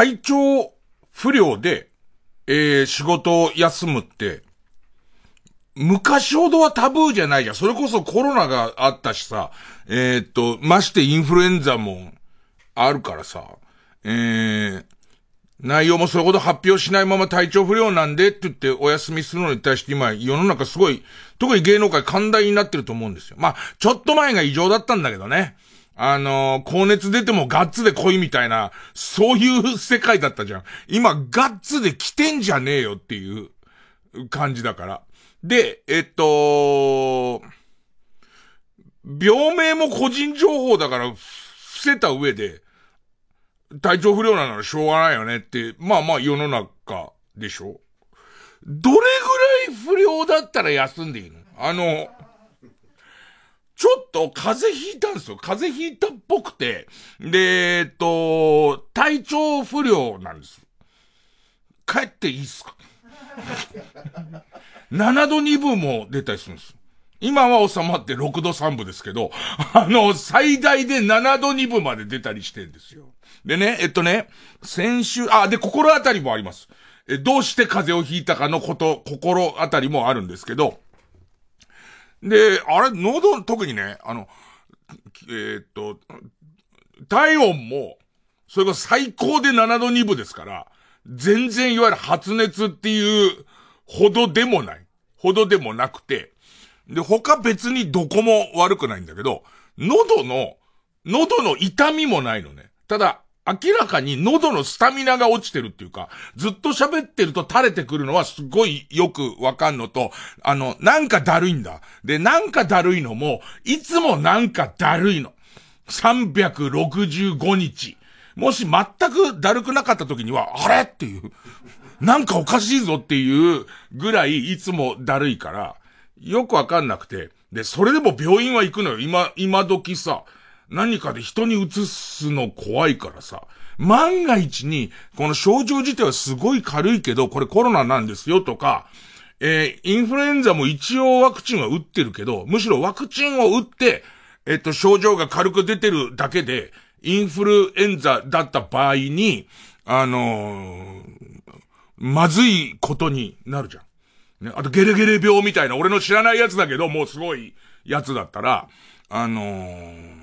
体調不良で、えー、仕事を休むって、昔ほどはタブーじゃないじゃん。それこそコロナがあったしさ、えー、っと、ましてインフルエンザもあるからさ、えー、内容もそれほど発表しないまま体調不良なんでって言ってお休みするのに対して今世の中すごい、特に芸能界寛大になってると思うんですよ。まあ、ちょっと前が異常だったんだけどね。あのー、高熱出てもガッツで来いみたいな、そういう世界だったじゃん。今、ガッツで来てんじゃねえよっていう感じだから。で、えっと、病名も個人情報だから伏せた上で、体調不良ならしょうがないよねって、まあまあ世の中でしょどれぐらい不良だったら休んでいいの？あの、ちょっと風邪ひいたんですよ。風邪ひいたっぽくて。で、えっと、体調不良なんです。帰っていいっすか ?7 度2分も出たりするんです。今は収まって6度3分ですけど、あの、最大で7度2分まで出たりしてんですよ。でね、えっとね、先週、あ、で、心当たりもあります。え、どうして風邪をひいたかのこと、心当たりもあるんですけど、で、あれ、喉、特にね、あの、えー、っと、体温も、それが最高で7度2分ですから、全然いわゆる発熱っていうほどでもない。ほどでもなくて、で、他別にどこも悪くないんだけど、喉の、喉の痛みもないのね。ただ、明らかに喉のスタミナが落ちてるっていうか、ずっと喋ってると垂れてくるのはすごいよくわかんのと、あの、なんかだるいんだ。で、なんかだるいのも、いつもなんかだるいの。365日。もし全くだるくなかった時には、あれっていう、なんかおかしいぞっていうぐらいいつもだるいから、よくわかんなくて。で、それでも病院は行くのよ。今、今時さ。何かで人に移すの怖いからさ、万が一に、この症状自体はすごい軽いけど、これコロナなんですよとか、えー、インフルエンザも一応ワクチンは打ってるけど、むしろワクチンを打って、えっと、症状が軽く出てるだけで、インフルエンザだった場合に、あのー、まずいことになるじゃん。ね、あとゲレゲレ病みたいな、俺の知らないやつだけど、もうすごいやつだったら、あのー、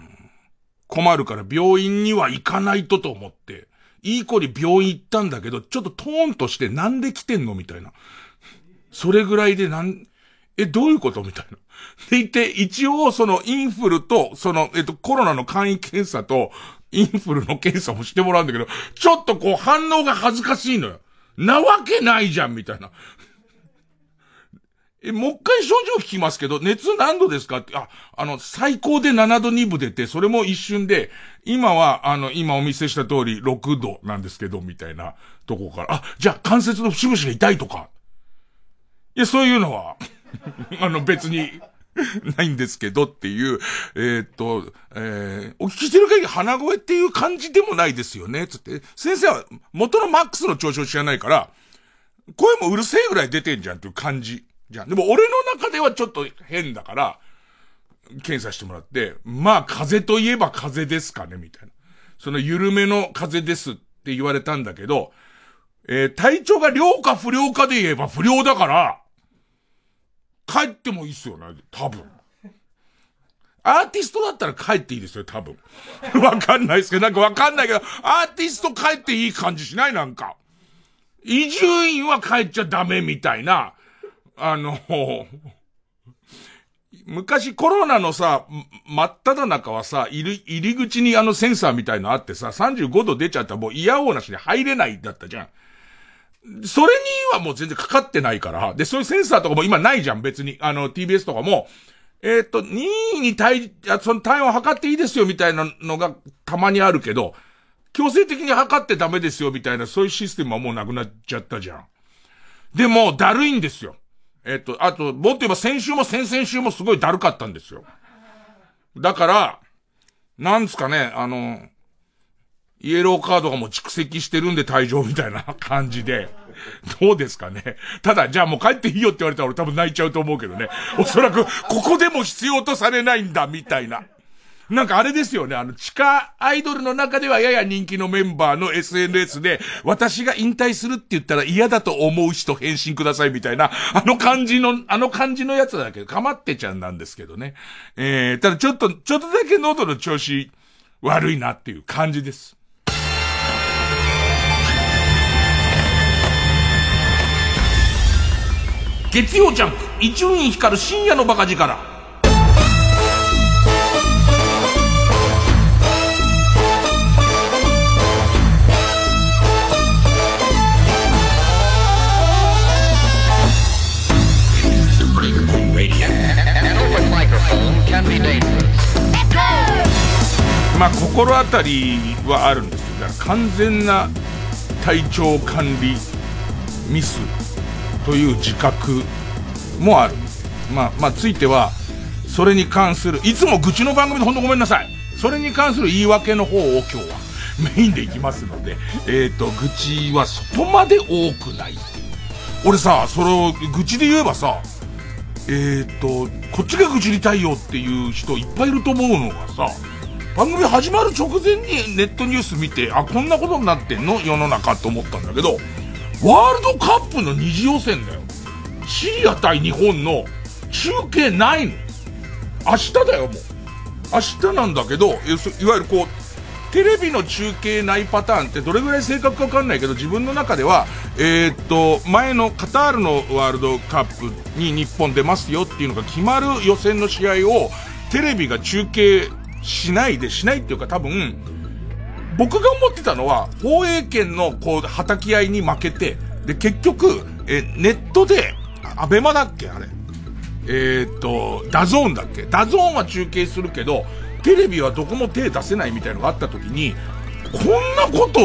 困るから病院には行かないとと思って、いい子に病院行ったんだけど、ちょっとトーンとしてなんで来てんのみたいな。それぐらいでなん、え、どういうことみたいな。でいて、一応そのインフルと、その、えっと、コロナの簡易検査と、インフルの検査もしてもらうんだけど、ちょっとこう反応が恥ずかしいのよ。なわけないじゃん、みたいな。え、もう一回症状聞きますけど、熱何度ですかって、あ、あの、最高で7度2分出て、それも一瞬で、今は、あの、今お見せした通り6度なんですけど、みたいなとこから、あ、じゃあ関節の節々が痛いとか。いや、そういうのは、あの、別に、ないんですけどっていう、えー、っと、えー、お聞きしてる限り鼻声っていう感じでもないですよね、つって。先生は元のマックスの調子を知らないから、声もうるせえぐらい出てんじゃんっていう感じ。じゃん。でも俺の中ではちょっと変だから、検査してもらって、まあ風邪といえば風邪ですかね、みたいな。その緩めの風邪ですって言われたんだけど、えー、体調が良か不良かで言えば不良だから、帰ってもいいっすよね、多分。アーティストだったら帰っていいですよ、多分。わかんないですけど、なんかわかんないけど、アーティスト帰っていい感じしない？なんか。伊集院は帰っちゃダメみたいな。あの、昔コロナのさ、真っ只中はさ、入り、入り口にあのセンサーみたいのあってさ、35度出ちゃったらもう嫌おうなしに入れないだったじゃん。それにはもう全然かかってないから。で、そういうセンサーとかも今ないじゃん、別に。あの、TBS とかも。えっ、ー、と、任意に体、その体温測っていいですよみたいなのがたまにあるけど、強制的に測ってダメですよみたいな、そういうシステムはもうなくなっちゃったじゃん。でも、だるいんですよ。えっと、あと、もっと言えば先週も先々週もすごいだるかったんですよ。だから、なんですかね、あの、イエローカードがもう蓄積してるんで退場みたいな感じで。どうですかね。ただ、じゃあもう帰っていいよって言われたら俺多分泣いちゃうと思うけどね。おそらく、ここでも必要とされないんだ、みたいな。なんかあれですよね、あの、地下アイドルの中ではやや人気のメンバーの SNS で、私が引退するって言ったら嫌だと思う人返信くださいみたいな、あの感じの、あの感じのやつだけど、かまってちゃんなんですけどね。えー、ただちょっと、ちょっとだけ喉の調子悪いなっていう感じです。月曜ジャンプ、一運光る深夜のバカ力。まあ心当たりはあるんですけど完全な体調管理ミスという自覚もある。まあまあついてはそれに関するいつも愚痴の番組で本当ごめんなさい。それに関する言い訳の方を今日はメインでいきますので えっ、ー、と愚痴はそこまで多くない。っていう俺さそれを愚痴で言えばさえっ、ー、とこっちが愚痴りたいよっていう人いっぱいいると思うのがさ番組始まる直前にネットニュース見て、あ、こんなことになってんの？世の中と思ったんだけど、ワールドカップの二次予選だよ。シリア対日本の中継ないの。明日だよ、もう。明日なんだけど、いわゆるこう、テレビの中継ないパターンってどれぐらい正確かわかんないけど、自分の中では、えー、っと、前のカタールのワールドカップに日本出ますよっていうのが決まる予選の試合を、テレビが中継しないで、しないっていうか多分、僕が思ってたのは、放映権のこう、叩き合いに負けて、で、結局、え、ネットで、 ABEMA だっけあれ。えー、っと、 DAZN だっけ DAZN は中継するけど、テレビはどこも手出せないみたいのがあった時に、こんなこと、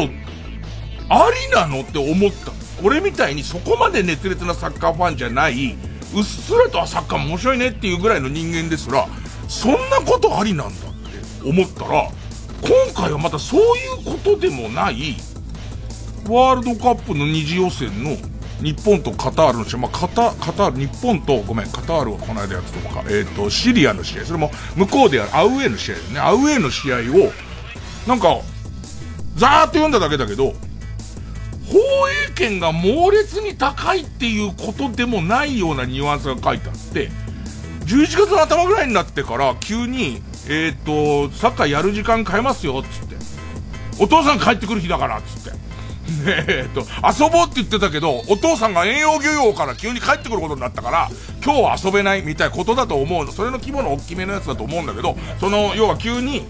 ありなのって思った。俺みたいにそこまで熱烈なサッカーファンじゃない、うっすらとサッカー面白いねっていうぐらいの人間ですら、そんなことありなんだって。思ったら、今回はまたそういうことでもない、ワールドカップの二次予選の日本とカタールの試合、まあ、カタ、カタール、日本と、ごめん、カタールはこの間やったのか、えっ、ー、と、シリアの試合、それも向こうでやるアウェーの試合ね。アウェーの試合を、なんか、ざーっと読んだだけだけど、放映権が猛烈に高いっていうことでもないようなニュアンスが書いてあって、11月の頭ぐらいになってから急に、えー、と、サッカーやる時間変えますよ、つって。お父さん帰ってくる日だから、つって。えー、っと、遊ぼうって言ってたけど、お父さんが遠洋漁業から急に帰ってくることになったから、今日は遊べないみたいなことだと思うの。それの規模の大きめのやつだと思うんだけど、その、要は急に、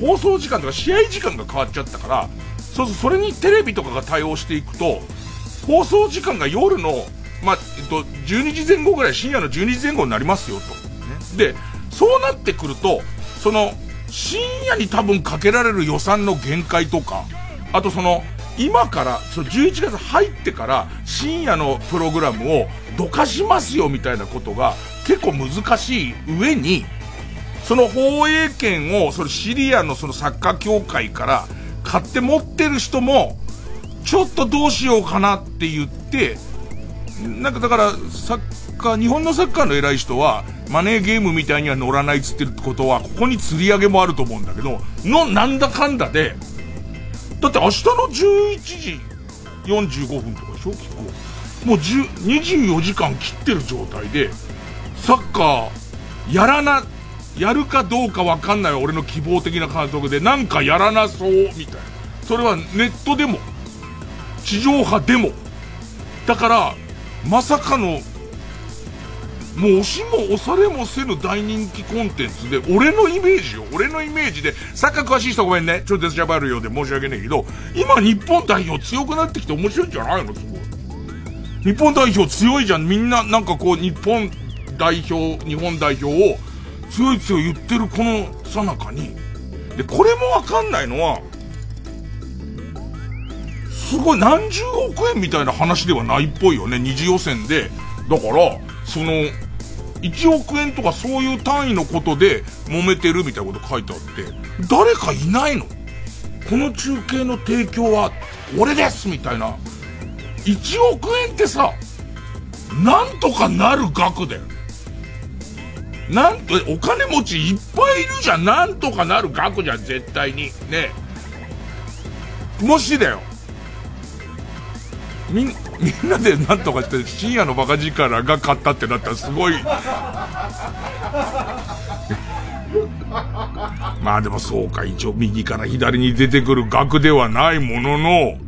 放送時間とか試合時間が変わっちゃったから、そうそう、それにテレビとかが対応していくと、放送時間が夜の、まあ、えっと、12時前後ぐらい、深夜の12時前後になりますよと。ね、で、そうなってくると、その、深夜に多分かけられる予算の限界とか、あとその、今から、その11月入ってから深夜のプログラムをどかしますよみたいなことが結構難しい上に、その放映権を、そのシリアのそのサッカー協会から買って持ってる人も、ちょっとどうしようかなって言って、なんかだから、サッカー、日本のサッカーの偉い人は、マネーゲームみたいには乗らないっつってるってことは、ここに釣り上げもあると思うんだけど、の、なんだかんだで、だって明日の11時45分とかでしょ結構。もう24時間切ってる状態で、サッカー、やらな、やるかどうかわかんない俺の希望的な監督で、なんかやらなそう、みたいな。それはネットでも、地上波でも。だから、まさかのもう押しも押されもせぬ大人気コンテンツで、俺のイメージよ。俺のイメージで、サッカー詳しい人ごめんね。ちょっとデスジャバるようで申し訳ないけど、今日本代表強くなってきて面白いんじゃないの？すごい。日本代表強いじゃん。みんななんかこう、日本代表、日本代表を強い強い言ってるこのさなかに。で、これもわかんないのは、すごい何十億円みたいな話ではないっぽいよね。二次予選で。だから、その、1億円とかそういう単位のことで揉めてるみたいなこと書いてあって、誰かいないの？この中継の提供は俺ですみたいな。1億円ってさ、なんとかなる額だよ。なんと、お金持ちいっぱいいるじゃん。なんとかなる額じゃん、絶対に。ね。もしだよ。みん、みんなでなんとかして深夜のバカ力が勝ったってなったらすごい。まあでもそうか、一応右から左に出てくる額ではないものの、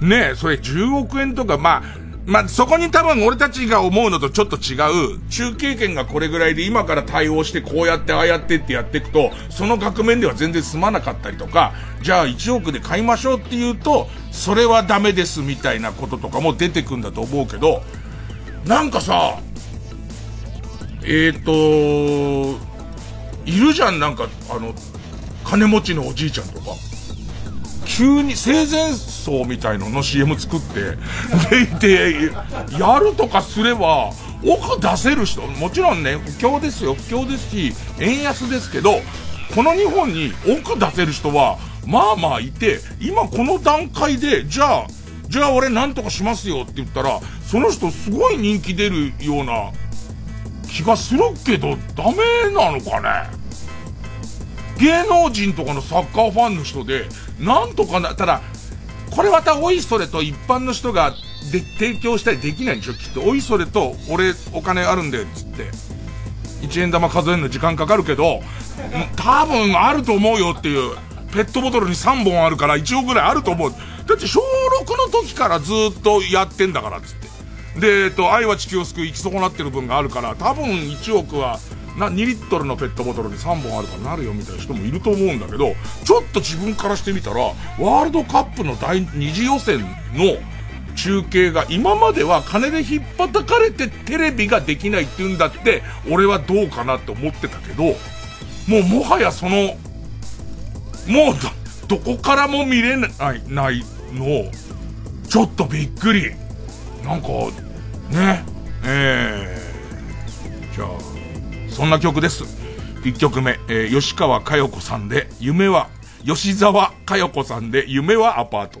ねえ、それ10億円とか、まあ、まあ、そこに多分俺たちが思うのとちょっと違う、中継権がこれぐらいで今から対応してこうやってああやってってやっていくと、その額面では全然済まなかったりとか、じゃあ1億で買いましょうって言うと、それはダメですみたいなこととかも出てくんだと思うけど、なんかさ、えっ、ー、と、いるじゃん、なんか、あの、金持ちのおじいちゃんとか。急に生前葬みたいのの CM 作って、で、で、やるとかすれば、奥出せる人、もちろんね、不況ですよ、不況ですし、円安ですけど、この日本に奥出せる人は、まあまあいて、今この段階で、じゃあ、じゃあ俺なんとかしますよって言ったら、その人すごい人気出るような気がするけど、ダメなのかね？芸能人とかのサッカーファンの人で、なんとかな、ただ、これまたおいそれと一般の人がで提供したりできないんでしょきっと。おいそれと、俺お金あるんで、つって。1円玉数えるの時間かかるけど、多分あると思うよっていう。ペットボトルに3本あるから1億ぐらいあると思う。だって小6の時からずっとやってんだから、つって。で、えっと、愛は地球を救う行き損なってる分があるから、多分1億はな、2リットルのペットボトルに3本あるからなるよみたいな人もいると思うんだけど、ちょっと自分からしてみたら、ワールドカップの第二次予選の中継が今までは金で引っ叩かれてテレビができないって言うんだって、俺はどうかなって思ってたけど、もうもはやその、もうど、どこからも見れない、ないの、ちょっとびっくり。なんか、ね、ええー、じゃあ、そんな曲です。1曲目、えー、吉川佳代子さんで、夢は、吉沢佳代子さんで、夢はアパート。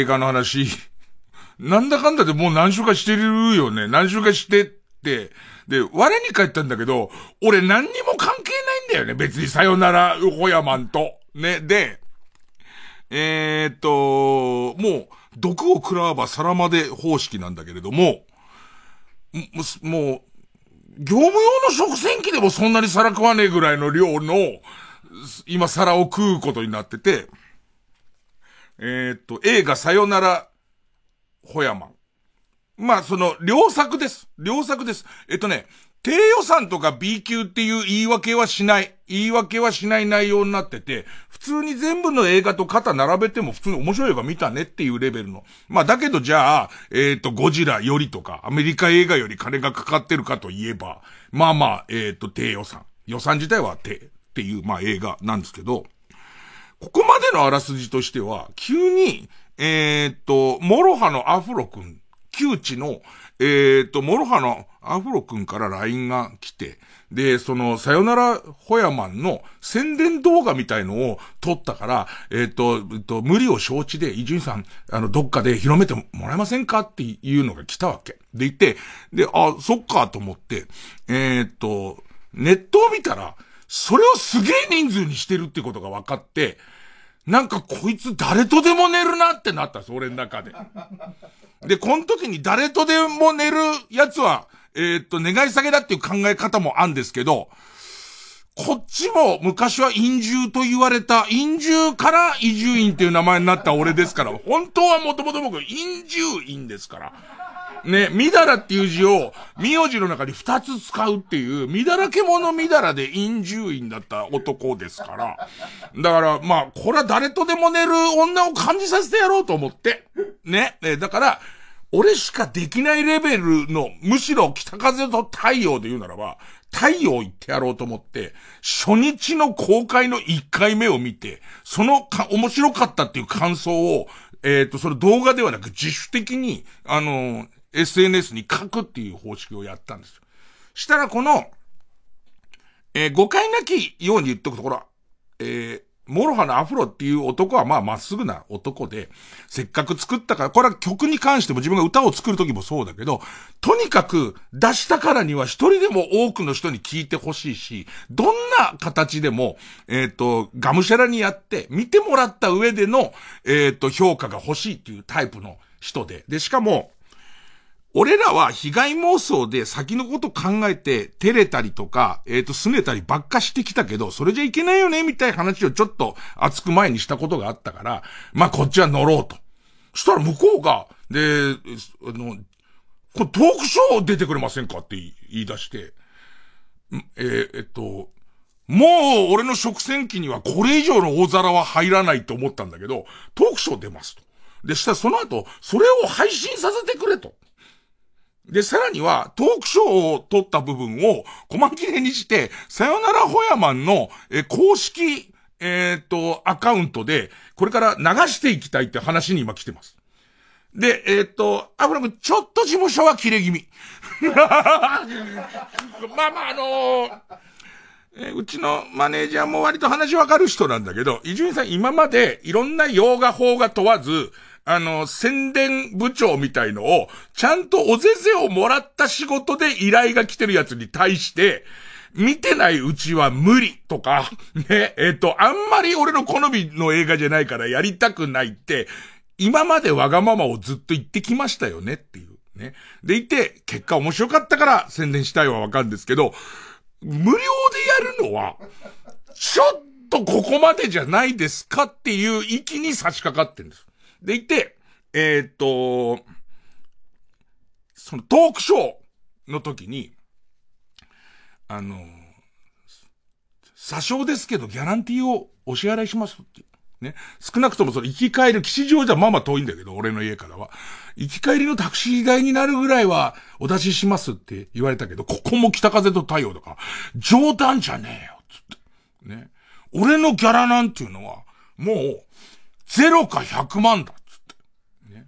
映画の話、なんだかんだでもう何週かしてるよね。何週かしてって、で、我に返ったんだけど、俺何にも関係ないんだよね。別にさよならホヤマンと。ね。で、えー、っと、もう、毒を食らわば皿まで方式なんだけれども、もう、業務用の食洗機でもそんなに皿食わねえぐらいの量の、今皿を食うことになってて、えー、っと、映画さよなら、ホヤマン。まあ、その、良作です。良作です。えっとね、低予算とか B 級っていう言い訳はしない。言い訳はしない内容になってて、普通に全部の映画と肩並べても普通に面白い映画見たねっていうレベルの。まあだけどじゃあ、えっ、ー、と、ゴジラよりとか、アメリカ映画より金がかかってるかといえば、まあまあ、えっ、ー、と、低予算。予算自体は低っていう、まあ映画なんですけど、ここまでのあらすじとしては、急に、えっ、と、 MOROHA のアフロ君、旧知の、えっ、と、 MOROHA のアフロ君から LINE が来て、で、その、さよならほやマンの宣伝動画みたいのを撮ったから、えっ、と、えっと、無理を承知で、伊集院さん、あの、どっかで広めてもらえませんかっていうのが来たわけ。で、言って、で、あ、そっかと思って、えっと、ネットを見たら、それをすげえ人数にしてるってことが分かって、なんかこいつ誰とでも寝るなってなったんです、俺の中で。で、この時に誰とでも寝るやつは、えー、っと、願い下げだっていう考え方もあるんですけど、こっちも昔は陰獣と言われた、陰獣から移住院っていう名前になった俺ですから、本当はもともと僕、陰獣院ですから。ね、みだらっていう字を、名字の中に二つ使うっていう、みだらけ者みだらで陰獣院だった男ですから。だから、まあ、これは誰とでも寝る女を感じさせてやろうと思って。ね。だから、俺しかできないレベルの、むしろ北風と太陽で言うならば、太陽行ってやろうと思って、初日の公開の1回目を見て、そのか、面白かったっていう感想を、えっ、ー、と、それ動画ではなく自主的に、あの、SNS に書くっていう方式をやったんですよ。したらこの、えー、誤解なきように言っとくところ、えー、 MOROHA のアフロっていう男はまあまっすぐな男で、せっかく作ったから、これは曲に関しても自分が歌を作る時もそうだけど、とにかく出したからには一人でも多くの人に聞いてほしいし、どんな形でも、えっ、ー、と、がむしゃらにやって、見てもらった上での、えっ、ー、と、評価が欲しいっていうタイプの人で。で、しかも、俺らは被害妄想で先のこと考えて照れたりとか、えっ、ー、と、拗ねたりばっかしてきたけど、それじゃいけないよね、みたいな話をちょっと熱く前にしたことがあったから、まあ、こっちは乗ろうと。そしたら向こうが、で、あの、これトークショー出てくれませんかって言い出して、えー、えっと、もう俺の食洗機にはこれ以上の大皿は入らないと思ったんだけど、トークショー出ますと。で、したらその後、それを配信させてくれと。で、さらには、トークショーを撮った部分を、細切れにして、さよならホヤマンの、え、公式、えっ、ー、と、アカウントで、これから流していきたいって話に今来てます。で、えっ、ー、と、アフラム、ちょっと事務所は切れ気味。まあまあ、あのー、えうちのマネージャーも割と話わかる人なんだけど、伊集院さん今までいろんな洋画法が問わず、あの、宣伝部長みたいのを、ちゃんとおぜぜをもらった仕事で依頼が来てるやつに対して、見てないうちは無理とか、ね、えっ、ー、と、あんまり俺の好みの映画じゃないからやりたくないって、今までわがままをずっと言ってきましたよねっていう。ね。でいて、結果面白かったから宣伝したいはわかるんですけど、無料でやるのは、ちょっとここまでじゃないですかっていう域に差し掛かってるんです。でいて、えー、っと、そのトークショーの時に、あの、詐称ですけどギャランティーをお支払いしますって。ね。少なくともその行き帰る、吉祥じゃまあまあ遠いんだけど、俺の家からは。行き帰りのタクシー代になるぐらいはお出ししますって言われたけど、ここも北風と太陽とか、冗談じゃねえよ、つって。ね。俺のギャラなんていうのは、もう、0か100万だっつって。ね。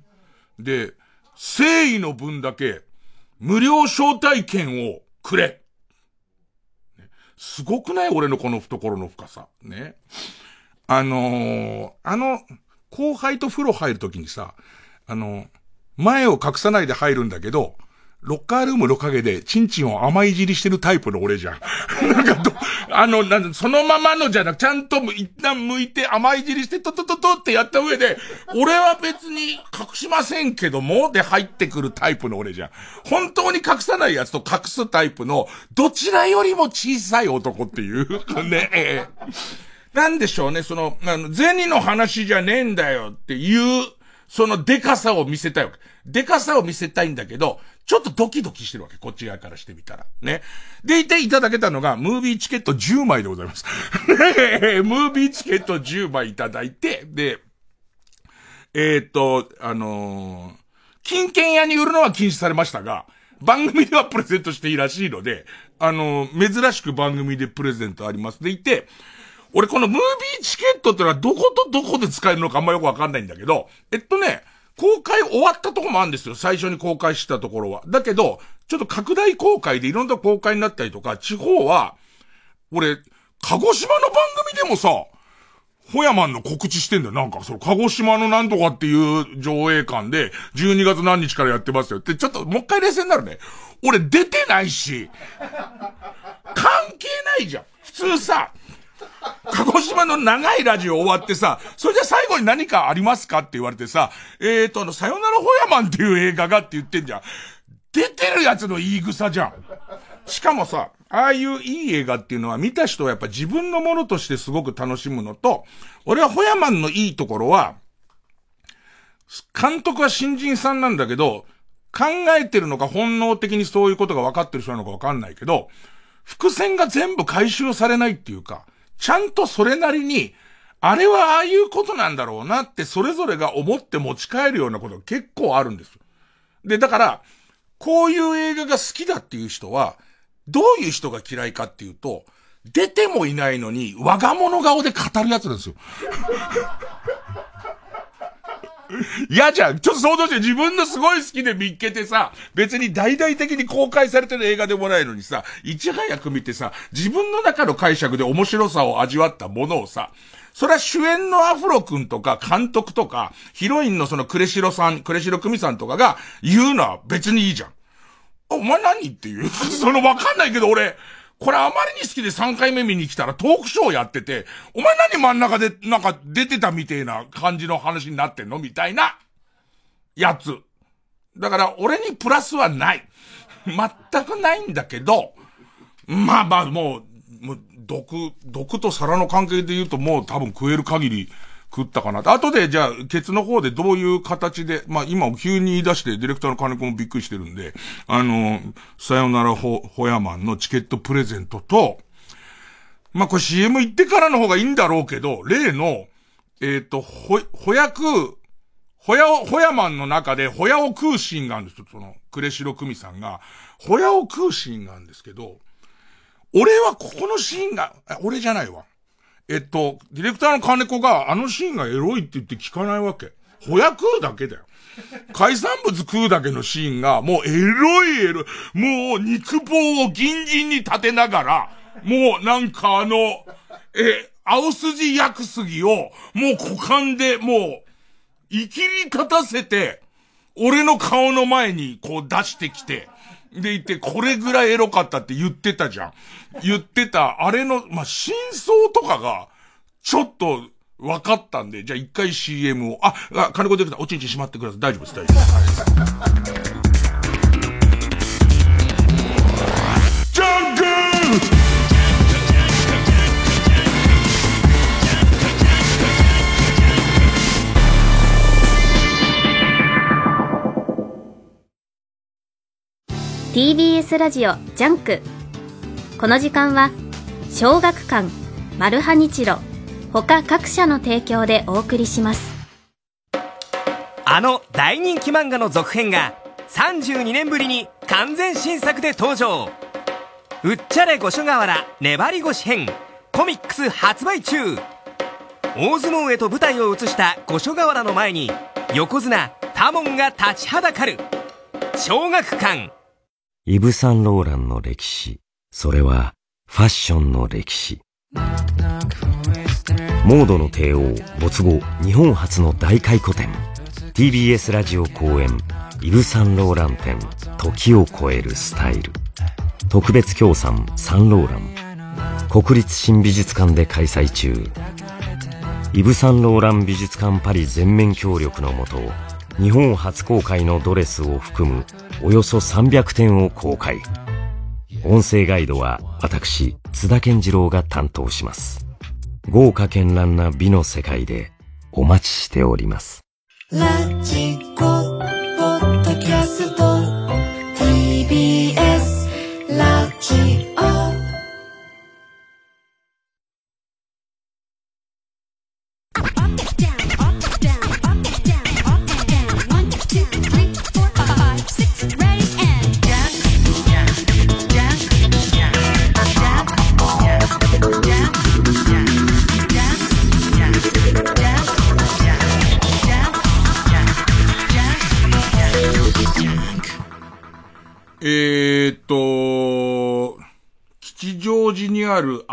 で、誠意の分だけ、無料招待券をくれ。ね、すごくない？俺のこの懐の深さ。ね。あのー、あの、後輩と風呂入るときにさ、あの、前を隠さないで入るんだけど、ロッカールームの陰で、チンチンを甘いじりしてるタイプの俺じゃん。なんかど、あの、なんそのままのじゃなく、ちゃんと一旦剥いて甘いじりして、トトトトってやった上で、俺は別に隠しませんけども、で入ってくるタイプの俺じゃん。本当に隠さないやつと隠すタイプの、どちらよりも小さい男っていう。ね、えなんでしょうね、その、あの、銭の話じゃねえんだよっていう、そのデカさを見せたいわけ。デカさを見せたいんだけど、ちょっとドキドキしてるわけ。こっち側からしてみたら。ね。でいていただけたのが、ムービーチケット10枚でございます。ムービーチケット10枚いただいて、で、えー、っと、あのー、金券屋に売るのは禁止されましたが、番組ではプレゼントしていいらしいので、あのー、珍しく番組でプレゼントあります。でいて、俺このムービーチケットってのはどことどこで使えるのかあんまよくわかんないんだけど、えっとね、公開終わったとこもあるんですよ。最初に公開したところは。だけど、ちょっと拡大公開でいろんな公開になったりとか、地方は、俺、鹿児島の番組でもさ、ホヤマンの告知してんだよ。なんか、その、鹿児島のなんとかっていう上映館で、12月何日からやってますよって、ちょっと、もう一回冷静になるね。俺出てないし、関係ないじゃん。普通さ、鹿児島の長いラジオ終わってさ、それじゃ最後に何かありますかって言われてさ、えーと、あの、さよならホヤマンっていう映画がって言ってんじゃん。出てるやつの言い草じゃん。しかもさ、ああいういい映画っていうのは見た人はやっぱ自分のものとしてすごく楽しむのと、俺はホヤマンのいいところは、監督は新人さんなんだけど、考えてるのか本能的にそういうことが分かってる人なのか分かんないけど、伏線が全部回収されないっていうか、ちゃんとそれなりに、あれはああいうことなんだろうなってそれぞれが思って持ち帰るようなこと結構あるんですよ。で、だから、こういう映画が好きだっていう人は、どういう人が嫌いかっていうと、出てもいないのに、我が物顔で語るやつなんですよ。嫌じゃん。ちょっと想像して自分のすごい好きで見っけてさ、別に大々的に公開されてる映画でもないのにさ、いち早く見てさ、自分の中の解釈で面白さを味わったものをさ、それは主演のアフロ君とか監督とか、ヒロインのそのクレシロさん、クレシロクミさんとかが言うのは別にいいじゃん。お前何っていう？そのわかんないけど俺、これあまりに好きで3回目見に来たらトークショーやってて、お前何真ん中でなんか出てたみてえな感じの話になってんの？みたいな、やつ。だから俺にプラスはない。全くないんだけど、まあまあもう、もう毒、毒と皿の関係で言うともう多分食える限り食ったかなと。後で、じゃあ、ケツの方でどういう形で、まあ今急に言い出してディレクターの金子もびっくりしてるんで、あの、さよならホ、ホヤマンのチケットプレゼントと、まあこれ CM 行ってからの方がいいんだろうけど、例の、えっ、ー、と、ほ、ほやく、ほやを、ほやマンの中で、ほやを食うシーンがあるんですよ。その、クレシロクミさんが、ほやを食うシーンがあるんですけど、俺はここのシーンが、俺じゃないわ。えっと、ディレクターの金子があのシーンがエロいって言って聞かないわけ。ほや食うだけだよ。海産物食うだけのシーンが、もうエロいエロい。もう肉棒をギンギンに立てながら、もうなんかあの、え、青筋焼く杉を、もう股間でもう、生きり立たせて、俺の顔の前にこう出してきて、でいて、これぐらいエロかったって言ってたじゃん。言ってた、あれの、まあ、真相とかが、ちょっと、分かったんで、じゃあ一回 CM を、あ、あ、金子出てきた。おちんちんしまってください。大丈夫です、大丈夫です。TBS ラジオ JUNK。この時間は小学館マルハニチロ他各社の提供でお送りします。あの大人気漫画の続編が32年ぶりに完全新作で登場。うっちゃれ五所川原粘り腰編コミックス発売中。大相撲へと舞台を移した五所川原の前に横綱多門が立ちはだかる。小学館イブ・サンローランの歴史。それはファッションの歴史。モードの帝王没後日本初の大回顧展。TBS ラジオ公演イブ・サンローラン展時を超えるスタイル。特別協賛サンローラン。国立新美術館で開催中。イブ・サンローラン美術館パリ全面協力のもと日本初公開のドレスを含むおよそ300点を公開。音声ガイドは私津田健次郎が担当します。豪華絢爛な美の世界でお待ちしております。ラジコ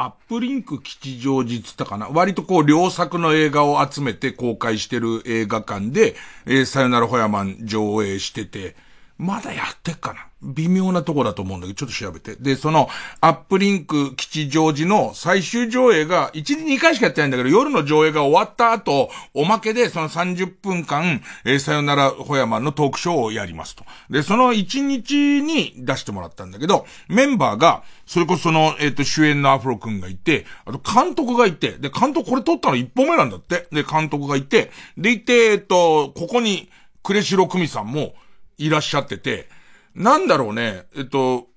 アップリンク吉祥寺つったかな？割とこう両作の映画を集めて公開してる映画館で、えー、さよならホヤマン上映してて、まだやってっかな？微妙なとこだと思うんだけど、ちょっと調べて。で、その、アップリンク吉祥寺の最終上映が、1、2回しかやってないんだけど、夜の上映が終わった後、おまけでその30分間、えー、さよならホヤマンのトークショーをやりますと。で、その1日に出してもらったんだけど、メンバーが、それこそその、えっ、ー、と、主演のアフロ君がいて、あと監督がいて、で、監督これ撮ったの1本目なんだって。で、監督がいて、でいて、えっ、ー、と、ここに、クレシロクミさんも、いらっしゃってて、なんだろうね、えっと、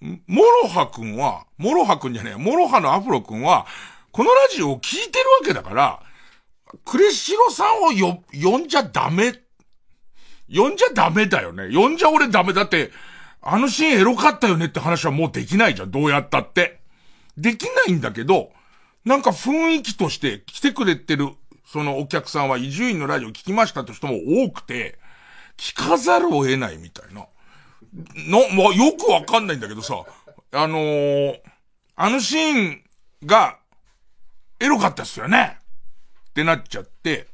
MOROHA 君は、 MOROHA 君じゃねえ、 MOROHA のアフロ君は、このラジオを聞いてるわけだから、クレシロさんをよ、呼んじゃダメ。呼んじゃダメだよね。呼んじゃ俺ダメだって、あのシーンエロかったよねって話はもうできないじゃん。どうやったって。できないんだけど、なんか雰囲気として来てくれてる、そのお客さんは伊集院のラジオ聞きましたって人も多くて、聞かざるを得ないみたいな。の、まあ、よくわかんないんだけどさ、あのー、あのシーンが、エロかったっすよね。ってなっちゃって、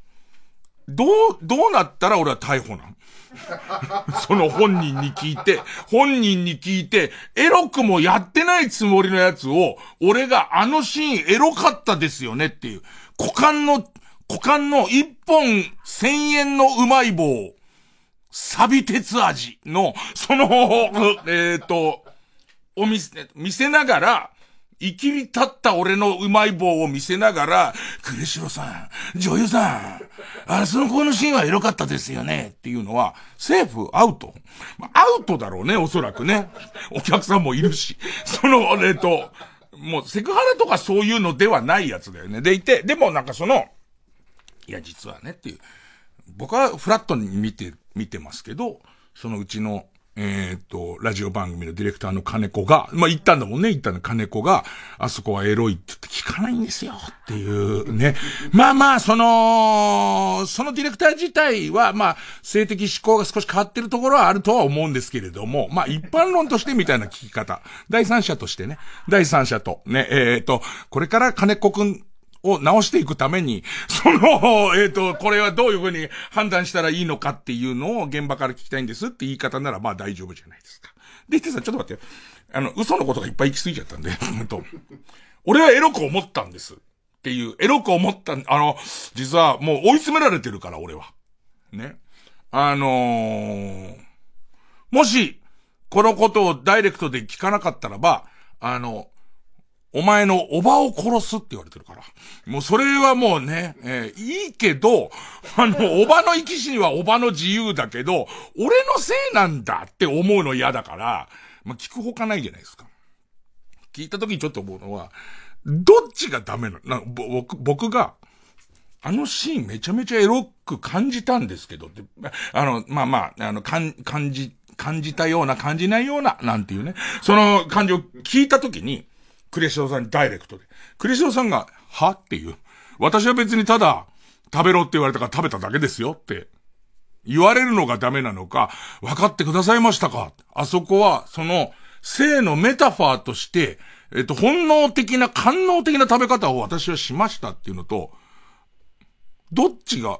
どう、どうなったら俺は逮捕なん？その本人に聞いて、本人に聞いて、エロくもやってないつもりのやつを、俺があのシーンエロかったですよねっていう、股間の、股間の一本千円のうまい棒サビ鉄味の、その、えっ、ー、と、お店、見せながら、生きり立った俺のうまい棒を見せながら、クシロさん、女優さん、あその子のシーンはエロかったですよねっていうのは、セーフ、アウト。アウトだろうね、おそらくね。お客さんもいるし。その、えっ、ー、と、もうセクハラとかそういうのではないやつだよね。でいて、でもなんかその、いや実はねっていう。僕はフラットに見て見てますけど、そのうちの、えっ、と、ラジオ番組のディレクターの金子が、まあ、言ったんだもんね、言ったの金子が、あそこはエロいって言って聞かないんですよっていうね。まあまあ、その、そのディレクター自体は、まあ、性的思考が少し変わってるところはあるとは思うんですけれども、まあ、一般論としてみたいな聞き方。第三者としてね。第三者と、ね、えっ、と、これから金子くんを直していくために、その、えっ、ー、と、これはどういうふうに判断したらいいのかっていうのを現場から聞きたいんですって言い方ならまあ大丈夫じゃないですか。で、てさ、ちょっと待って。あの、嘘のことがいっぱい行き過ぎちゃったんで、本当俺はエロく思ったんです。っていう、エロく思ったあの、実はもう追い詰められてるから、俺は。ね。あのー、もし、このことをダイレクトで聞かなかったらば、あの、お前のおばを殺すって言われてるから。もうそれはもうね、えー、いいけど、あの、おばの生き死にはおばの自由だけど、俺のせいなんだって思うの嫌だから、まあ、聞くほかないじゃないですか。聞いた時にちょっと思うのは、どっちがダメなの？僕、僕が、あのシーンめちゃめちゃエロく感じたんですけど、あの、まあまあ、あの、感じ、感じたような、感じないような、なんていうね。その感じを聞いた時に、クレシオさんにダイレクトで。クレシオさんが、は？っていう。私は別にただ、食べろって言われたから食べただけですよって言われるのがダメなのか、分かってくださいましたか？あそこは、その、性のメタファーとして、えっと、本能的な、官能的な食べ方を私はしましたっていうのと、どっちが、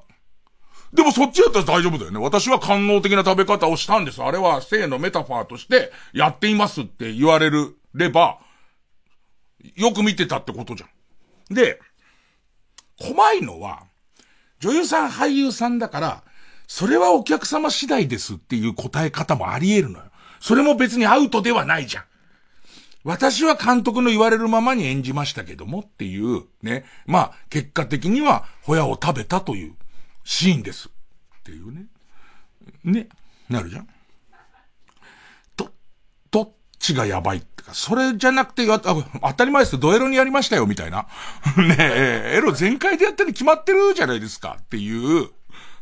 でもそっちだったら大丈夫だよね。私は官能的な食べ方をしたんです。あれは性のメタファーとしてやっていますって言われるれば、よく見てたってことじゃん。で、怖いのは、女優さん俳優さんだから、それはお客様次第ですっていう答え方もあり得るのよ。それも別にアウトではないじゃん。私は監督の言われるままに演じましたけどもっていう、ね。まあ、結果的には、ホヤを食べたというシーンです。っていうね。ね。なるじゃん。と、どっちがやばいか、それじゃなくて、あ当たり前ですよドエロにやりましたよ、みたいな。ねえ、エロ全開でやってるに決まってるじゃないですか、っていう、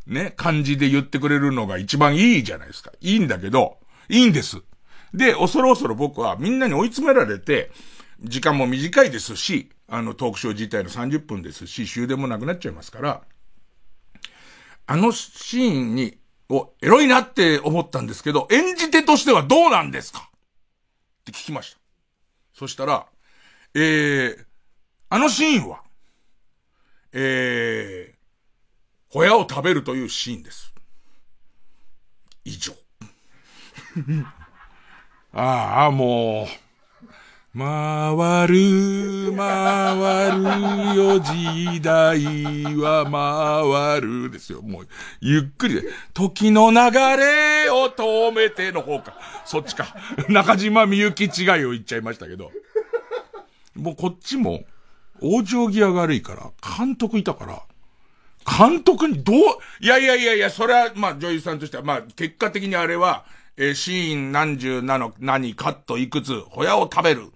ね、感じで言ってくれるのが一番いいじゃないですか。いいんだけど、いいんです。で、恐る恐る僕はみんなに追い詰められて、時間も短いですし、あの、トークショー自体の30分ですし、終電もなくなっちゃいますから、あのシーンに、を、エロいなって思ったんですけど、演じ手としてはどうなんですか？って聞きました。そしたら、えー、あのシーンは、えー、ホヤを食べるというシーンです。以上。ああ、もう、回る、回るよ、時代は回るですよ。もう、ゆっくりで、時の流れを止めての方か。そっちか。中島みゆき違いを言っちゃいましたけど。もうこっちも、往生際が悪いから、監督いたから、監督にどう、いやいやいやいや、それは、まあ女優さんとしては、まあ結果的にあれは、えー、シーン何十なの、何、カットいくつ、ホヤを食べる。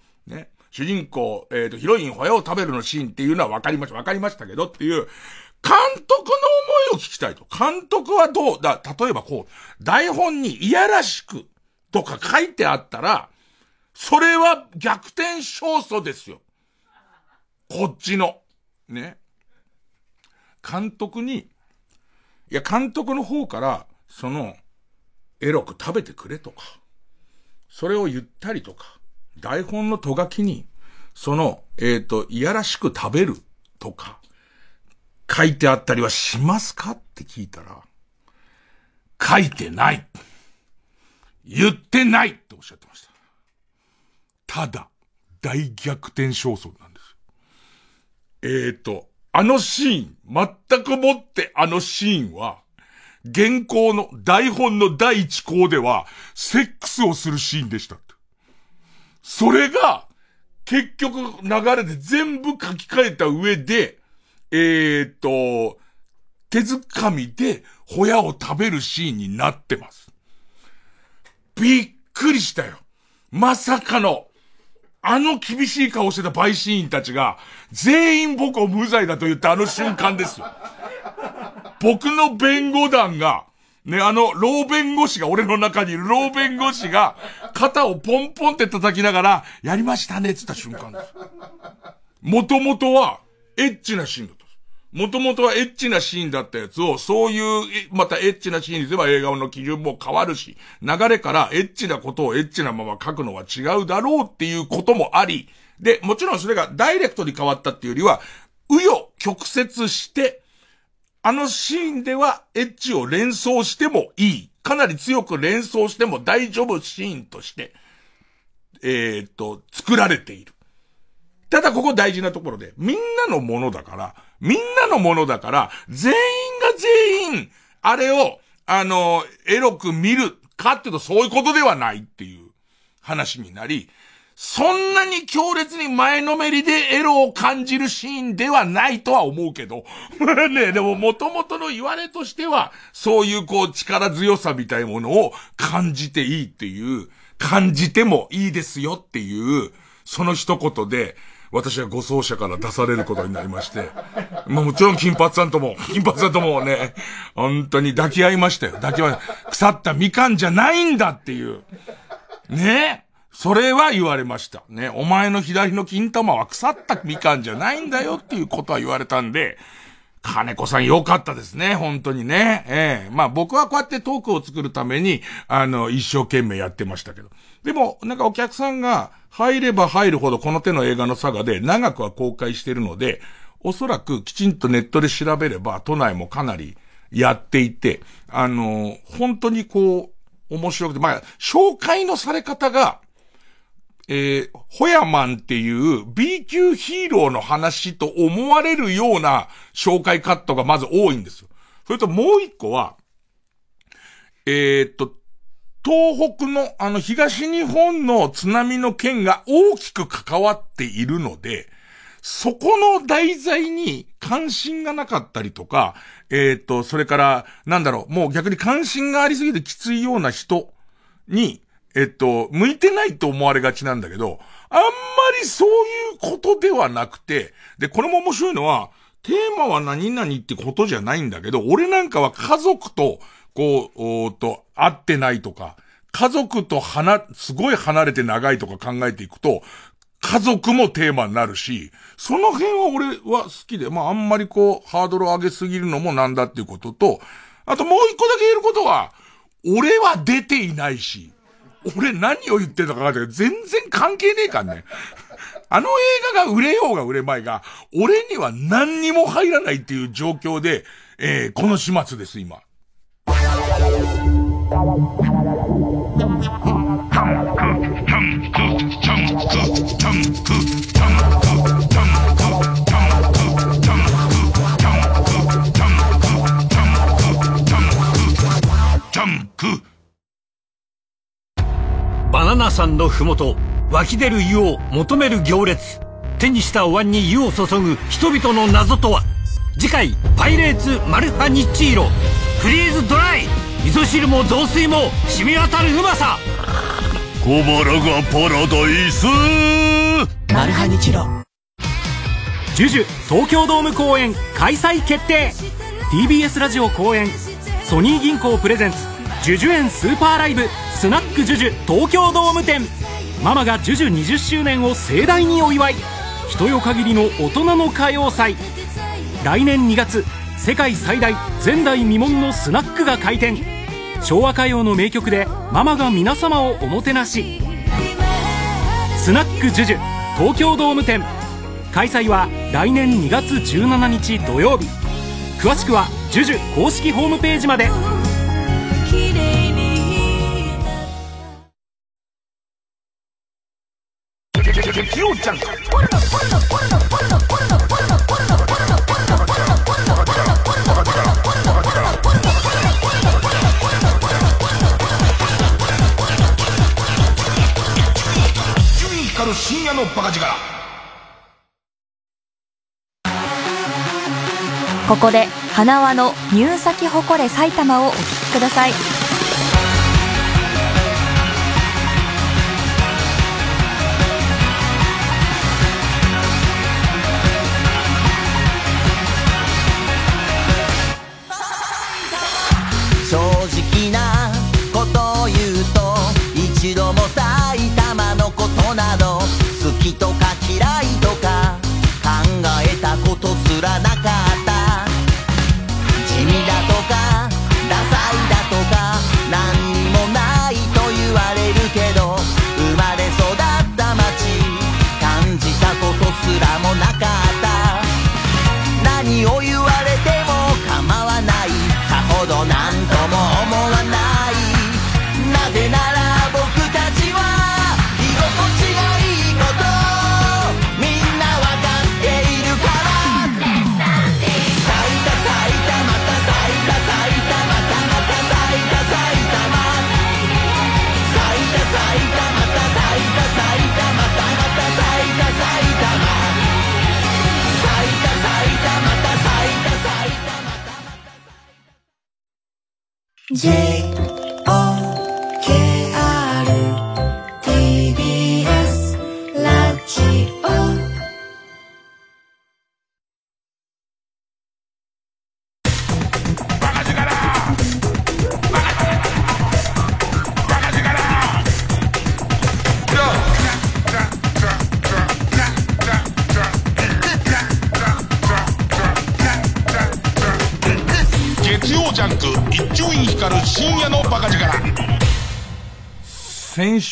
主人公、えっ、ー、と、ヒロインホヤを食べるのシーンっていうのは分かりました。分かりましたけどっていう、監督の思いを聞きたいと。監督はどうだ、例えばこう、台本にいやらしくとか書いてあったら、それは逆転勝訴ですよ。こっちの。ね。監督に、いや、監督の方から、その、エロく食べてくれとか、それを言ったりとか、台本のとがきに、その、えっ、ー、と、いやらしく食べるとか、書いてあったりはしますかって聞いたら、書いてない。言ってないっておっしゃってました。ただ、大逆転勝訴なんです。えっ、ー、と、あのシーン、全くもってあのシーンは、原稿の台本の第一項では、セックスをするシーンでした。それが、結局流れで全部書き換えた上で、えー、っと、手づかみで、ホヤを食べるシーンになってます。びっくりしたよ。まさかの、あの厳しい顔してた陪審員たちが、全員僕を無罪だと言ったあの瞬間ですよ。僕の弁護団が、ね、あの、老弁護士が、俺の中にいる老弁護士が、肩をポンポンって叩きながら、やりましたねって言った瞬間です。もともとは、エッチなシーンだった。もともとはエッチなシーンだったやつを、そういう、またエッチなシーンにすれば映画の基準も変わるし、流れからエッチなことをエッチなまま書くのは違うだろうっていうこともあり、で、もちろんそれがダイレクトに変わったっていうよりは、うよ曲折して、あのシーンではエッチを連想してもいい。かなり強く連想しても大丈夫シーンとして、えー、っと、作られている。ただここ大事なところで、みんなのものだから、みんなのものだから、全員が全員、あれを、あの、エロく見るかっていうとそういうことではないっていう話になり、そんなに強烈に前のめりでエロを感じるシーンではないとは思うけど。ねでも元々の言われとしては、そういうこう力強さみたいなものを感じていいっていう、感じてもいいですよっていう、その一言で、私は護送車から出されることになりまして。まあもちろん金髪さんとも、金髪さんともね、本当に抱き合いましたよ。抱き合い、腐ったみかんじゃないんだっていう。ねえそれは言われました。ね。お前の左の金玉は腐ったみかんじゃないんだよっていうことは言われたんで、金子さん良かったですね、本当にね。ええまあ僕はこうやってトークを作るために、あの、一生懸命やってましたけど。でも、なんかお客さんが入れば入るほどこの手の映画の佐賀で長くは公開してるので、おそらくきちんとネットで調べれば都内もかなりやっていて、あの、本当にこう、面白くて、まあ、紹介のされ方が、えー、ホヤマンっていう B 級ヒーローの話と思われるような紹介カットがまず多いんですよ。それともう一個は、えー、っと、東北の、あの、東日本の津波の件が大きく関わっているので、そこの題材に関心がなかったりとか、えー、っと、それから、なんだろう、もう逆に関心がありすぎてきついような人に、えっと、向いてないと思われがちなんだけど、あんまりそういうことではなくて、で、これも面白いのは、テーマは何々ってことじゃないんだけど、俺なんかは家族と、こう、おーと、会ってないとか、家族と離、すごい離れて長いとか考えていくと、家族もテーマになるし、その辺は俺は好きで、まああんまりこう、ハードルを上げすぎるのもなんだっていうことと、あともう一個だけ言えることは、俺は出ていないし、俺何を言ってんのか分かんないけど、全然関係ねえかんね。あの映画が売れようが売れまいが、俺には何にも入らないっていう状況で、えー、この始末です、今。バナナ山のふもと湧き出る湯を求める行列。手にしたお椀に湯を注ぐ人々の謎とは？次回「パイレーツマルハニチーロ」フリーズドライ。味噌汁も雑炊も染み渡るうまさ。小腹がパラダイス。マルハニチロ。ジュジュ東京ドーム公演開催決定。TBS ラジオ公演。ソニー銀行プレゼンツジュジュ園スーパーライブスナックジュジュ東京ドーム店。ママがジュジュ20周年を盛大にお祝い。人よ限りの大人の歌謡祭。来年2月世界最大前代未聞のスナックが開店。昭和歌謡の名曲でママが皆様をおもてなし。スナックジュジュ東京ドーム店。開催は来年2月17日土曜日。詳しくはジュジュ公式ホームページまで。光る深夜のバカ力。ここで花輪の入咲誇れ埼玉をお聴きください好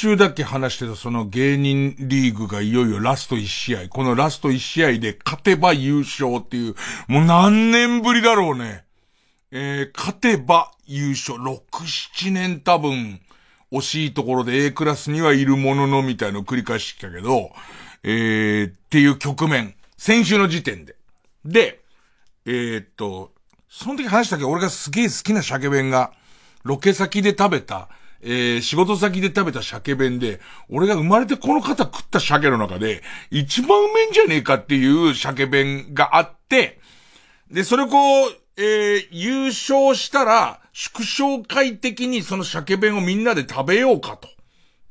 週だけ話してたその芸人リーグがいよいよラスト1試合。このラスト1試合で勝てば優勝っていう、もう何年ぶりだろうね。えー、勝てば優勝。6、7年多分、惜しいところで A クラスにはいるもののみたいのを繰り返してきたけど、えー、っていう局面。先週の時点で。で、えー、っと、その時話したけど、俺がすげえ好きな鮭弁が、ロケ先で食べた、えー、仕事先で食べた鮭弁で、俺が生まれてこの方食った鮭の中で、一番うめえんじゃねえかっていう鮭弁があって、で、それこう、えー、優勝したら、縮小会的にその鮭弁をみんなで食べようかと。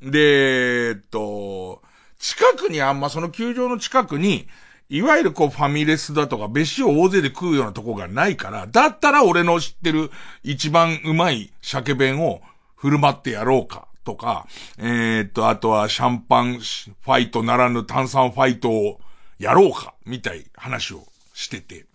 で、えっと、近くにあんまその球場の近くに、いわゆるこうファミレスだとか飯を大勢で食うようなとこがないから、だったら俺の知ってる一番うまい鮭弁を振る舞ってやろうか。とか、えー、っと、あとはシャンパンファイトならぬ炭酸ファイトをやろうか、みたい話をしてて。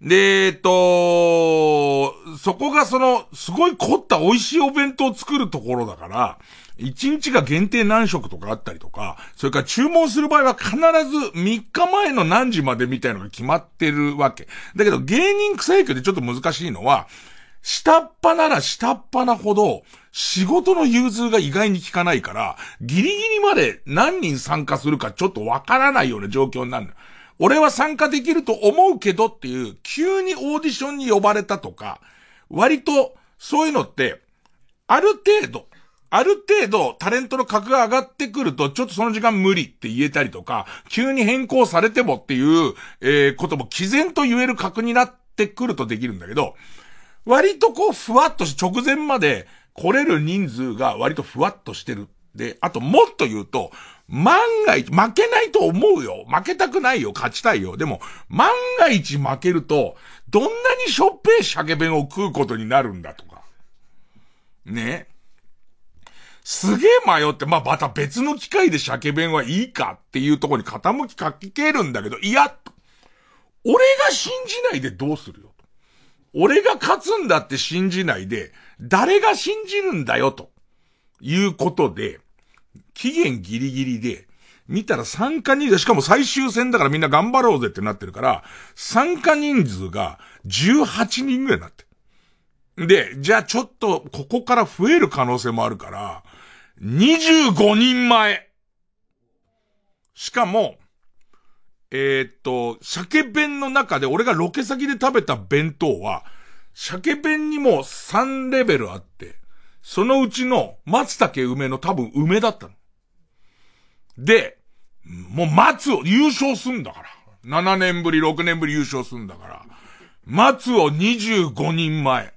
で、えっと、そこがその、すごい凝った美味しいお弁当を作るところだから、一日が限定何食とかあったりとか、それから注文する場合は必ず3日前の何時までみたいのが決まってるわけ。だけど芸人草野球でちょっと難しいのは、下っ端なら下っ端なほど、仕事の融通が意外に効かないから、ギリギリまで何人参加するかちょっとわからないような状況になる俺は参加できると思うけどっていう、急にオーディションに呼ばれたとか、割とそういうのって、ある程度、ある程度タレントの格が上がってくると、ちょっとその時間無理って言えたりとか、急に変更されてもっていう、えー、ことも毅然と言える格になってくるとできるんだけど、割とこう、ふわっとし、直前まで来れる人数が割とふわっとしてる。で、あともっと言うと、万が一、負けないと思うよ。負けたくないよ。勝ちたいよ。でも、万が一負けると、どんなにしょっぺい鮭弁を食うことになるんだとか。ね。すげえ迷って、まあ、また別の機会で鮭弁はいいかっていうところに傾きかけるんだけど、いや、俺が信じないでどうするよ。俺が勝つんだって信じないで、誰が信じるんだよ、ということで、期限ギリギリで、見たら参加人数、しかも最終戦だからみんな頑張ろうぜってなってるから、参加人数が18人ぐらいになって。で、じゃあちょっとここから増える可能性もあるから、25人前。しかも、えー、っと、鮭弁の中で俺がロケ先で食べた弁当は、鮭弁にも3レベルあって、そのうちの松茸梅の多分梅だったの。で、もう松を優勝すんだから。7年ぶり、6年ぶり優勝すんだから。松を25人前、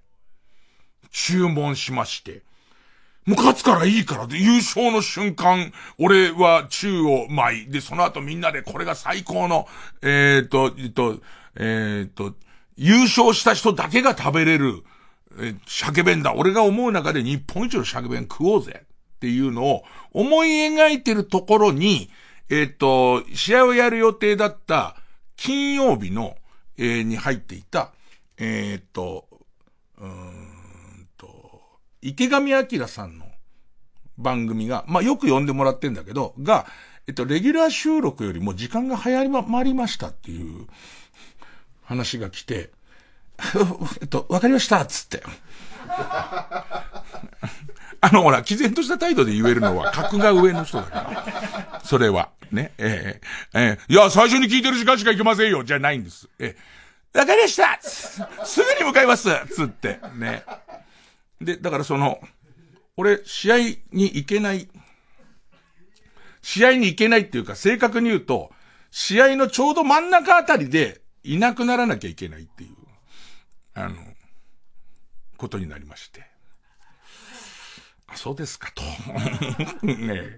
注文しまして。もう勝つからいいからで、優勝の瞬間、俺は宙を舞い、で、その後みんなでこれが最高の、えっ、と、えっ、と、えっ、と、優勝した人だけが食べれる、え鮭弁だ。俺が思う中で日本一の鮭弁食おうぜ。っていうのを思い描いてるところに、えっ、と、試合をやる予定だった金曜日の、えー、に入っていた、えっ、と、うん池上彰さんの番組が、まあ、よく呼んでもらってんだけど、が、えっと、レギュラー収録よりも時間が早まりましたっていう話が来て、えっと、わかりましたっつって。あの、ほら、毅然とした態度で言えるのは格が上の人だから。それは。ね。えー、えー、いや、最初に聞いてる時間しか行けませんよ。じゃないんです。えー、わかりましたすぐに向かいますつって。ね。で、だからその、俺、試合に行けない、試合に行けないっていうか、正確に言うと、試合のちょうど真ん中あたりでいなくならなきゃいけないっていう、あの、ことになりまして。あ、そうですかと。ね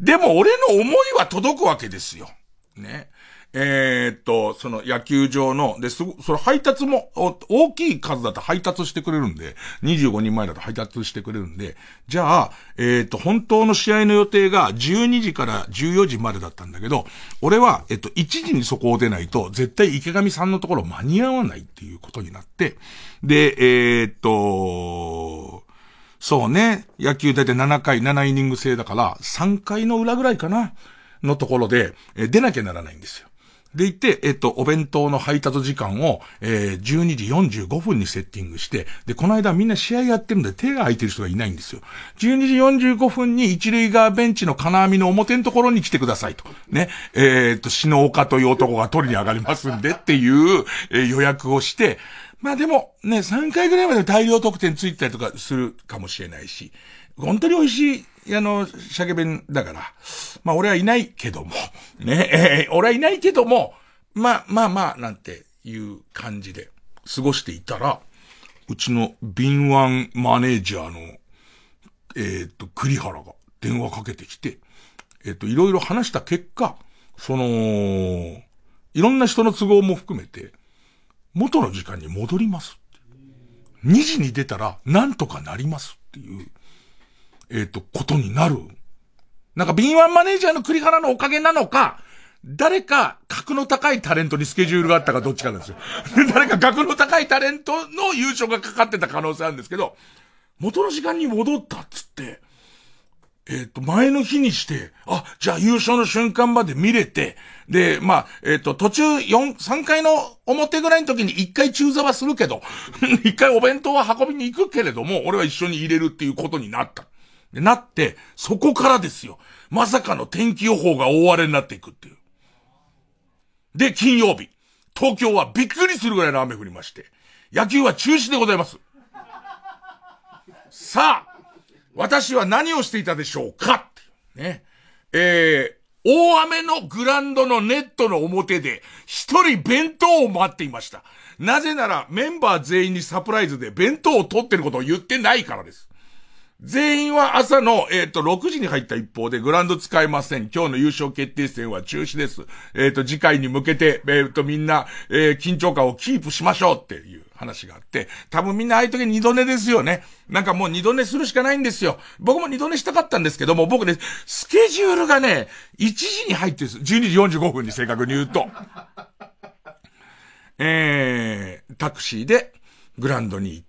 でも俺の思いは届くわけですよ。ね。えー、っと、その野球場の、で、すご、それ配達も、大きい数だと配達してくれるんで、25人前だと配達してくれるんで、じゃあ、えー、っと、本当の試合の予定が12時から14時までだったんだけど、俺は、えっと、1時にそこを出ないと、絶対池上さんのところ間に合わないっていうことになって、で、えー、っと、そうね、野球大体7回、7イニング制だから、3回の裏ぐらいかな、のところで、え出なきゃならないんですよ。で行って、えっと、お弁当の配達時間を、えー、12時45分にセッティングして、で、この間みんな試合やってるんで手が空いてる人がいないんですよ。12時45分に一塁側ベンチの金網の表のところに来てくださいと。ね。えー、っと、篠岡という男が取りに上がりますんでっていう、えー、予約をして、まあでも、ね、3回ぐらいまで大量得点ついたりとかするかもしれないし、本当に美味しい、あの、鮭弁だから、まあ俺はいないけども、ね、えー、俺はいないけども、まあまあまあ、なんていう感じで過ごしていたら、うちの敏腕マネージャーの、えっ、と、栗原が電話かけてきて、えっ、と、いろいろ話した結果、その、いろんな人の都合も含めて、元の時間に戻ります。2時に出たら、なんとかなりますっていう。えっ、ー、と、ことになる。なんか敏腕マネージャーの栗原のおかげなのか、誰か格の高いタレントにスケジュールがあったかどっちかなんですよ。誰か格の高いタレントの優勝がかかってた可能性あるんですけど、元の時間に戻ったっつって、えっ、と、前の日にして、あ、じゃあ優勝の瞬間まで見れて、で、まあ、えっ、ー、と、途中4、3回の表ぐらいの時に1回中座はするけど、1回お弁当は運びに行くけれども、俺は一緒に入れるっていうことになった。で、なって、そこからですよ。まさかの天気予報が大荒れになっていくっていう。で、金曜日。東京はびっくりするぐらいの雨降りまして、野球は中止でございます。さあ、私は何をしていたでしょうか？ね。えー、大雨のグランドのネットの表で、一人弁当を待っていました。なぜなら、メンバー全員にサプライズで弁当を取ってることを言ってないからです。全員は朝の、えっ、ー、と、6時に入った一方で、グランド使えません。今日の優勝決定戦は中止です。えっ、ー、と、次回に向けて、えっ、ー、と、みんな、え緊張感をキープしましょうっていう話があって、多分みんなああいう時二度寝ですよね。なんかもう二度寝するしかないんですよ。僕も二度寝したかったんですけども、僕ね、スケジュールがね、1時に入ってるんです。12時45分に正確に言うと。えー、タクシーで、グランドに行っ、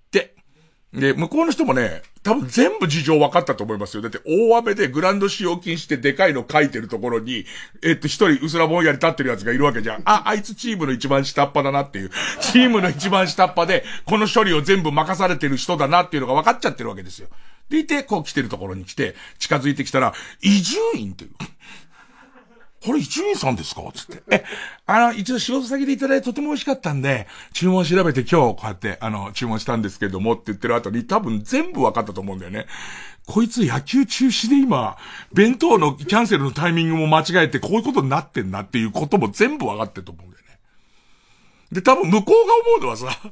で、向こうの人もね、多分全部事情分かったと思いますよ。だって大雨でグランド使用禁止ででかいの書いてるところに、えっと一人うすらぼんやり立ってるやつがいるわけじゃん。あ、あいつチームの一番下っ端だなっていう。チームの一番下っ端で、この処理を全部任されてる人だなっていうのが分かっちゃってるわけですよ。でいて、こう来てるところに来て、近づいてきたら、移住院っていう。これ一人さんですか？つって。え、あの、一度仕事先でいただいてとても美味しかったんで、注文調べて今日こうやって、あの、注文したんですけどもって言ってる後に多分全部分かったと思うんだよね。こいつ野球中止で今、弁当のキャンセルのタイミングも間違えてこういうことになってんなっていうことも全部分かってると思うんだよね。で、多分向こうが思うのはさ、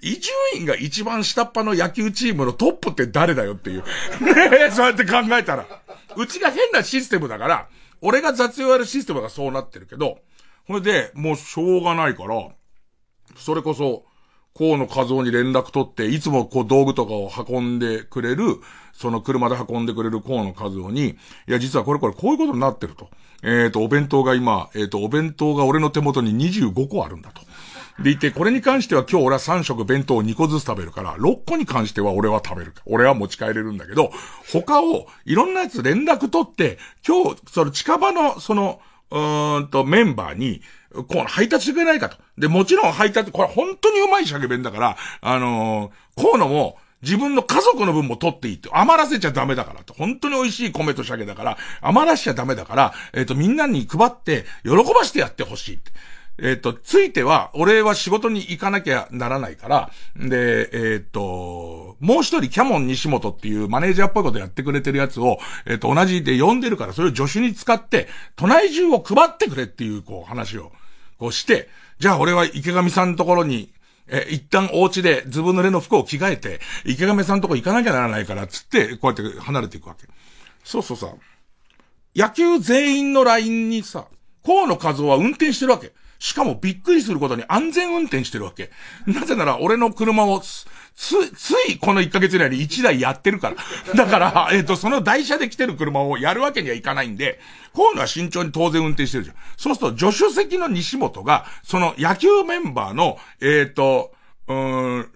伊集院が一番下っ端の野球チームのトップって誰だよっていう。ねえそうやって考えたら。うちが変なシステムだから、俺が雑用やるシステムがそうなってるけど、これで、もうしょうがないから、それこそ、河野和夫に連絡取って、いつもこう道具とかを運んでくれる、その車で運んでくれる河野和夫に、いや、実はこれこれこういうことになってると。えっ、ー、と、お弁当が今、えっ、ー、と、お弁当が俺の手元に25個あるんだと。でいて、これに関しては今日俺は3食弁当を2個ずつ食べるから、6個に関しては俺は食べる。俺は持ち帰れるんだけど、他をいろんなやつ連絡取って、今日、その近場の、その、うーんと、メンバーに、こう、配達してくれないかと。で、もちろん配達、これ本当にうまい鮭弁だから、あのー、河野も、自分の家族の分も取っていいって、余らせちゃダメだからと。本当に美味しい米と鮭だから、余らしちゃダメだから、えっ、ー、と、みんなに配って、喜ばしてやってほしいって。えっ、ー、と、ついては、俺は仕事に行かなきゃならないから、で、えっ、ー、と、もう一人、キャモン西本っていうマネージャーっぽいことやってくれてるやつを、えっ、ー、と、同じで呼んでるから、それを助手に使って、都内中を配ってくれっていう、こう、話を、こうして、じゃあ俺は池上さんのところに、え、一旦お家でずぶ濡れの服を着替えて、池上さんのとこ行かなきゃならないから、つって、こうやって離れていくわけ。そうそうさ、野球全員の LINE にさ、河野和夫は運転してるわけ。しかもびっくりすることに安全運転してるわけ。なぜなら俺の車をつ、ついこの1ヶ月以内に1台やってるから。だから、えっ、ー、と、その台車で来てる車をやるわけにはいかないんで、河野は慎重に当然運転してるじゃん。そうすると、助手席の西本が、その野球メンバーの、えっ、ー、と、うん、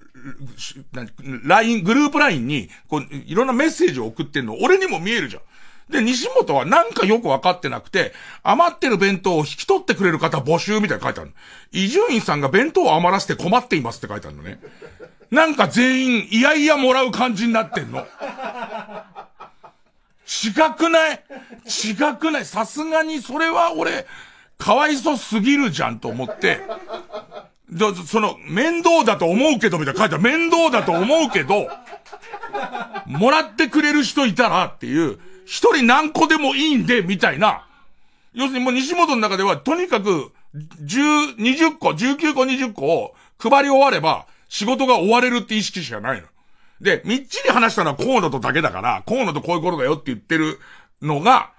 ライン、グループラインに、こう、いろんなメッセージを送ってんの、俺にも見えるじゃん。で、西本はなんかよくわかってなくて、余ってる弁当を引き取ってくれる方募集みたいな書いてある伊集院さんが弁当を余らせて困っていますって書いてあるのね。なんか全員、いやいやもらう感じになってんの。違くない？違くない？さすがにそれは俺、かわいそすぎるじゃんと思って、で、その、面倒だと思うけど、みたいな書いてある。面倒だと思うけど、もらってくれる人いたらっていう、一人何個でもいいんで、みたいな。要するにもう西本の中では、とにかく、十、二十個、十九個、二十個を配り終われば、仕事が終われるって意識しかないの。で、みっちり話したのは河野とだけだから、河野とこういうことだよって言ってるのが、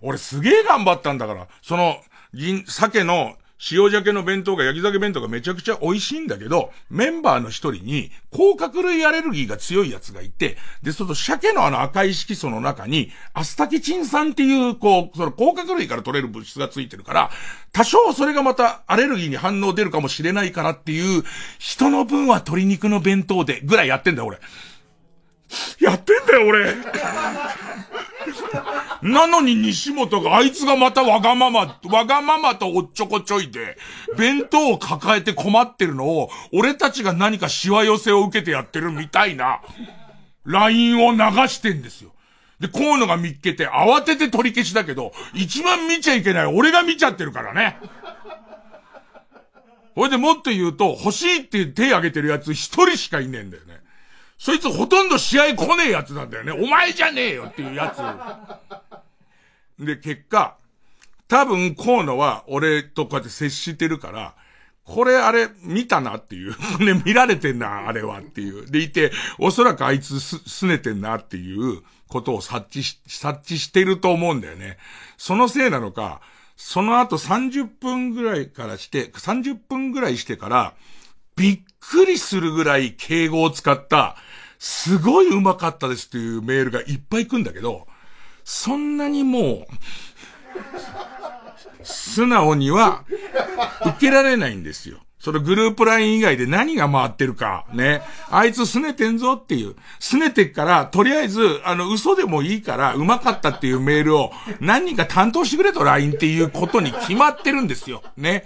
俺すげえ頑張ったんだから、その、銀、鮭の塩鮭の弁当が焼き鮭弁当がめちゃくちゃ美味しいんだけど、メンバーの一人に、甲殻類アレルギーが強いやつがいて、で、その鮭のあの赤い色素の中に、アスタキチン酸っていう、こう、その甲殻類から取れる物質がついてるから、多少それがまたアレルギーに反応出るかもしれないからっていう、人の分は鶏肉の弁当で、ぐらいやってんだよ、俺。やってんだよ、俺。なのに西本が、あいつがまたわがまま、わがままとおっちょこちょいで、弁当を抱えて困ってるのを、俺たちが何かしわ寄せを受けてやってるみたいな、LINE を流してんですよ。で、河野が見っけて、慌てて取り消しだけど、一番見ちゃいけない俺が見ちゃってるからね。ほいでもっと言うと、欲しいって手挙げてるやつ一人しかいねえんだよね。そいつほとんど試合来ねえやつなんだよね。お前じゃねえよっていうやつ。で、結果、多分河野は俺とこうやって接してるから、これあれ見たなっていう。ね、見られてんな、あれはっていう。でいて、おそらくあいつす、すねてんなっていうことを察知し、察知してると思うんだよね。そのせいなのか、その後30分ぐらいからして、30分ぐらいしてから、びっくりするぐらい敬語を使った、すごい上手かったですっていうメールがいっぱい来るんだけど、そんなにもう、素直には受けられないんですよ。そのグループライン以外で何が回ってるか、ね。あいつ拗ねてんぞっていう。拗ねてっから、とりあえず、あの、嘘でもいいから、上手かったっていうメールを何人か担当してくれと LINE っていうことに決まってるんですよ。ね。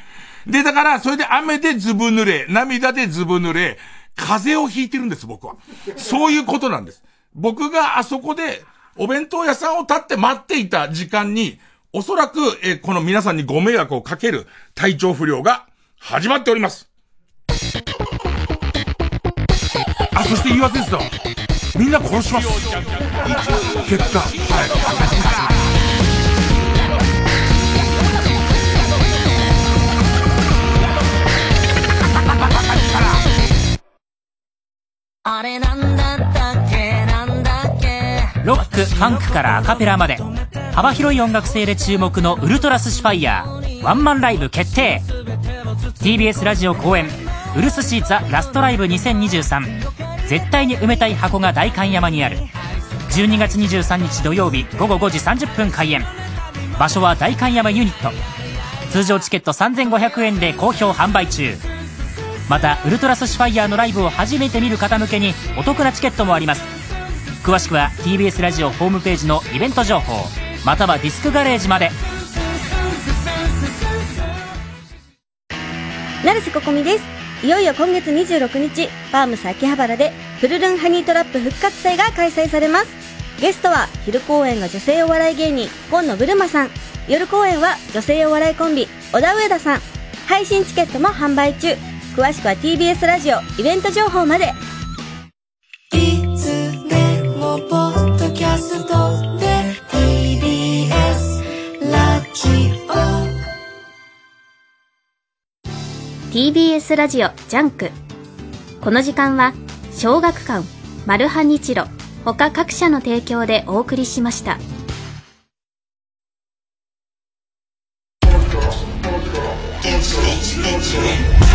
で、だから、それで雨でずぶ濡れ、涙でずぶ濡れ、風邪をひいてるんです、僕は。そういうことなんです。僕があそこで、お弁当屋さんを立って待っていた時間に、おそらく、えこの皆さんにご迷惑をかける体調不良が始まっております。あ、そして言い訳ですよ。みんな殺します。結果、はい。あれなんだったっけ？ロック、ファンクからアカペラまで。幅広い音楽性で注目のウルトラスシファイヤーワンマンライブ決定。TBS ラジオ公演。ウルスシーザラストライブ2023絶対に埋めたい箱が代官山にある。12月23日土曜日午後5時30分開演。場所は代官山ユニット。通常チケット3500円で好評販売中。またウルトラスシファイヤーのライブを初めて見る方向けにお得なチケットもあります。詳しくは TBS ラジオホームページのイベント情報またはディスクガレージまで。成瀬ここみです。いよいよ今月26日ファームス秋葉原でフルルンハニートラップ復活祭が開催されます。ゲストは昼公演が女性お笑い芸人今野ブルマさん。夜公演は女性お笑いコンビ小田上田さん。配信チケットも販売中。詳しくは TBS ラジオイベント情報まで。ャストで TBS ラジオ TBS ラジオジャンクこの時間は小学館マルハニチロ他各社の提供でお送りしました。NHK you.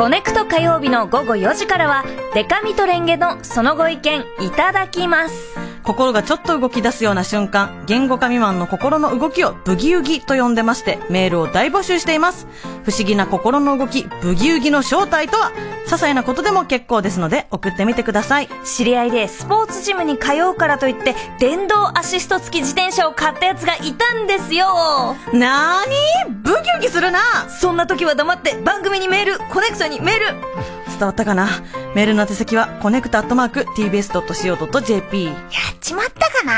コネクト火曜日の午後4時からは、デカミとレンゲのそのご意見いただきます。心がちょっと動き出すような瞬間、言語化未満の心の動きをブギウギと呼んでまして、メールを大募集しています。不思議な心の動き、ブギウギの正体とは、些細なことでも結構ですので、送ってみてください。知り合いでスポーツジムに通うからといって、電動アシスト付き自転車を買ったやつがいたんですよ。なーにブギウギするなそんな時は黙って番組にメール、コネクトにメール。伝わったかな？メールの宛先は、コネクトアットマーク tbs.co.jp。やっちまったかな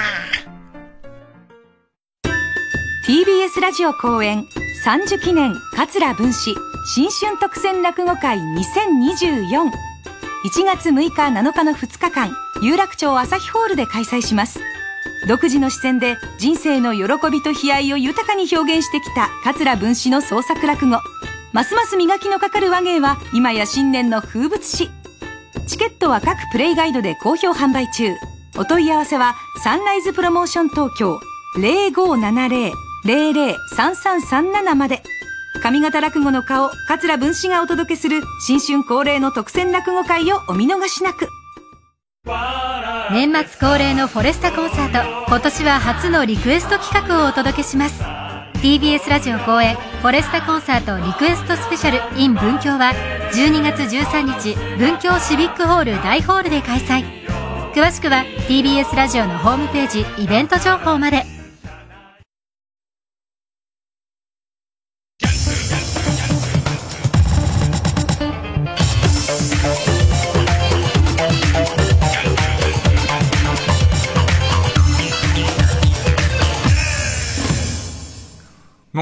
？TBS ラジオ後援30記念桂文史新春特選落語会20241月6日7日の2日間有楽町朝日ホールで開催します。独自の視線で人生の喜びと悲哀を豊かに表現してきた桂文史の創作落語ますます磨きのかかる話芸は今や新年の風物詩。チケットは各プレイガイドで好評販売中。お問い合わせはサンライズプロモーション東京。0570-003337まで。上方落語の顔桂文史がお届けする新春恒例の特選落語会をお見逃しなく。年末恒例のフォレスタコンサート。今年は初のリクエスト企画をお届けします。TBS ラジオ公演フォレスタコンサートリクエストスペシャル in 文京は12月13日文京シビックホール大ホールで開催。詳しくは TBS ラジオのホームページイベント情報まで。